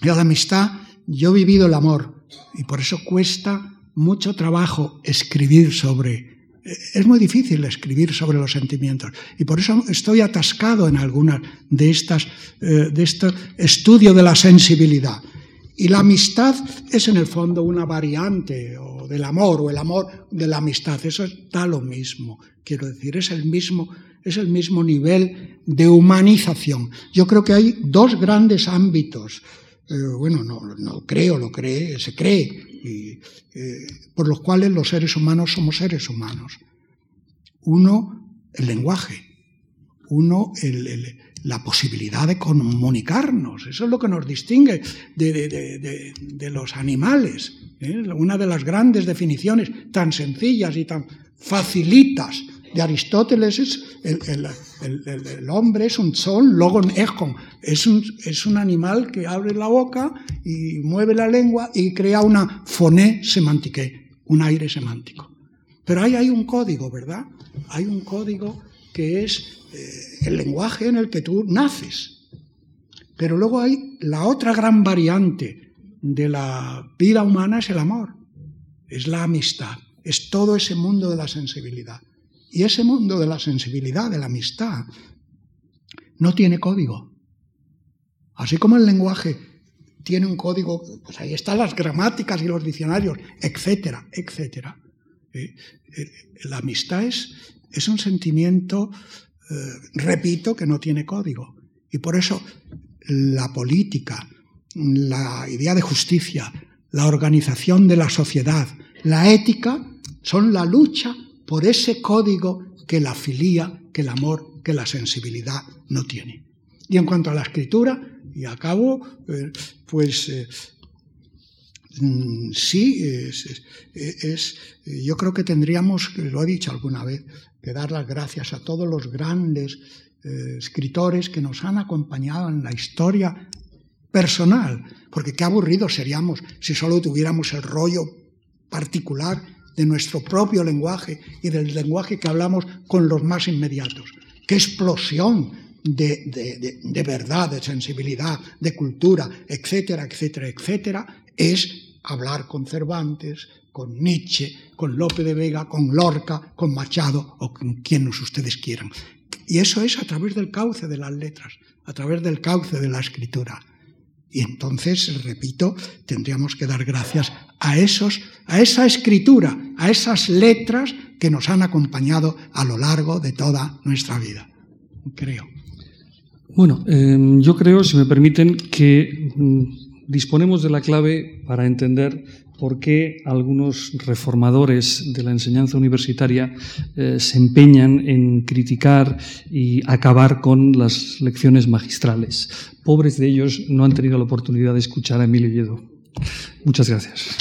y a la amistad, yo he vivido el amor y por eso cuesta mucho trabajo escribir sobre... Es muy difícil escribir sobre los sentimientos y por eso estoy atascado en algunas de estas, eh, de este estudio de la sensibilidad. Y la amistad es en el fondo una variante o del amor o el amor de la amistad. Eso está lo mismo. Quiero decir, es el mismo, es el mismo nivel de humanización. Yo creo que hay dos grandes ámbitos. Eh, bueno, no, creo, lo cree, se cree eh, por los cuales los seres humanos somos seres humanos. Uno, el lenguaje. Uno, la posibilidad de comunicarnos. Eso es lo que nos distingue de, los animales. ¿eh? Una de las grandes definiciones tan sencillas y tan facilitas de Aristóteles es el, hombre es un sol, logon es un, es un animal que abre la boca y mueve la lengua y crea una foné semántique, un aire semántico. Pero ahí hay un código, ¿verdad? Hay un código que es eh, el lenguaje en el que tú naces. Pero luego hay la otra gran variante de la vida humana es el amor, es la amistad, es todo ese mundo de la sensibilidad. Y ese mundo de la sensibilidad, de la amistad, no tiene código. Así como el lenguaje tiene un código, pues ahí están las gramáticas y los diccionarios, etcétera, etcétera. Eh, eh, la amistad es, es un sentimiento, eh, repito, que no tiene código. Y por eso la política, la idea de justicia, la organización de la sociedad, la ética, son la lucha por ese código que la filía, que el amor, que la sensibilidad no tiene. Y en cuanto a la escritura, y acabo, eh, pues eh, mm, sí, es, yo creo que tendríamos, lo he dicho alguna vez, que dar las gracias a todos los grandes eh, escritores que nos han acompañado en la historia personal, porque qué aburridos seríamos si solo tuviéramos el rollo particular de nuestro propio lenguaje y del lenguaje que hablamos con los más inmediatos. ¡Qué explosión de, de, verdad, de sensibilidad, de cultura, etcétera, etcétera, etcétera! Es hablar con Cervantes, con Nietzsche, con Lope de Vega, con Lorca, con Machado o con quienes ustedes quieran. Y eso es a través del cauce de las letras, a través del cauce de la escritura. Y entonces, repito, tendríamos que dar gracias a, esos, a esa escritura, a esas letras que nos han acompañado a lo largo de toda nuestra vida. Creo. Bueno, em, yo creo, si me permiten, que mm, disponemos de la clave para entender por qué algunos reformadores de la enseñanza universitaria eh, se empeñan en criticar y acabar con las lecciones magistrales. Pobres de ellos no han tenido la oportunidad de escuchar a Emilio Lledo. Muchas gracias.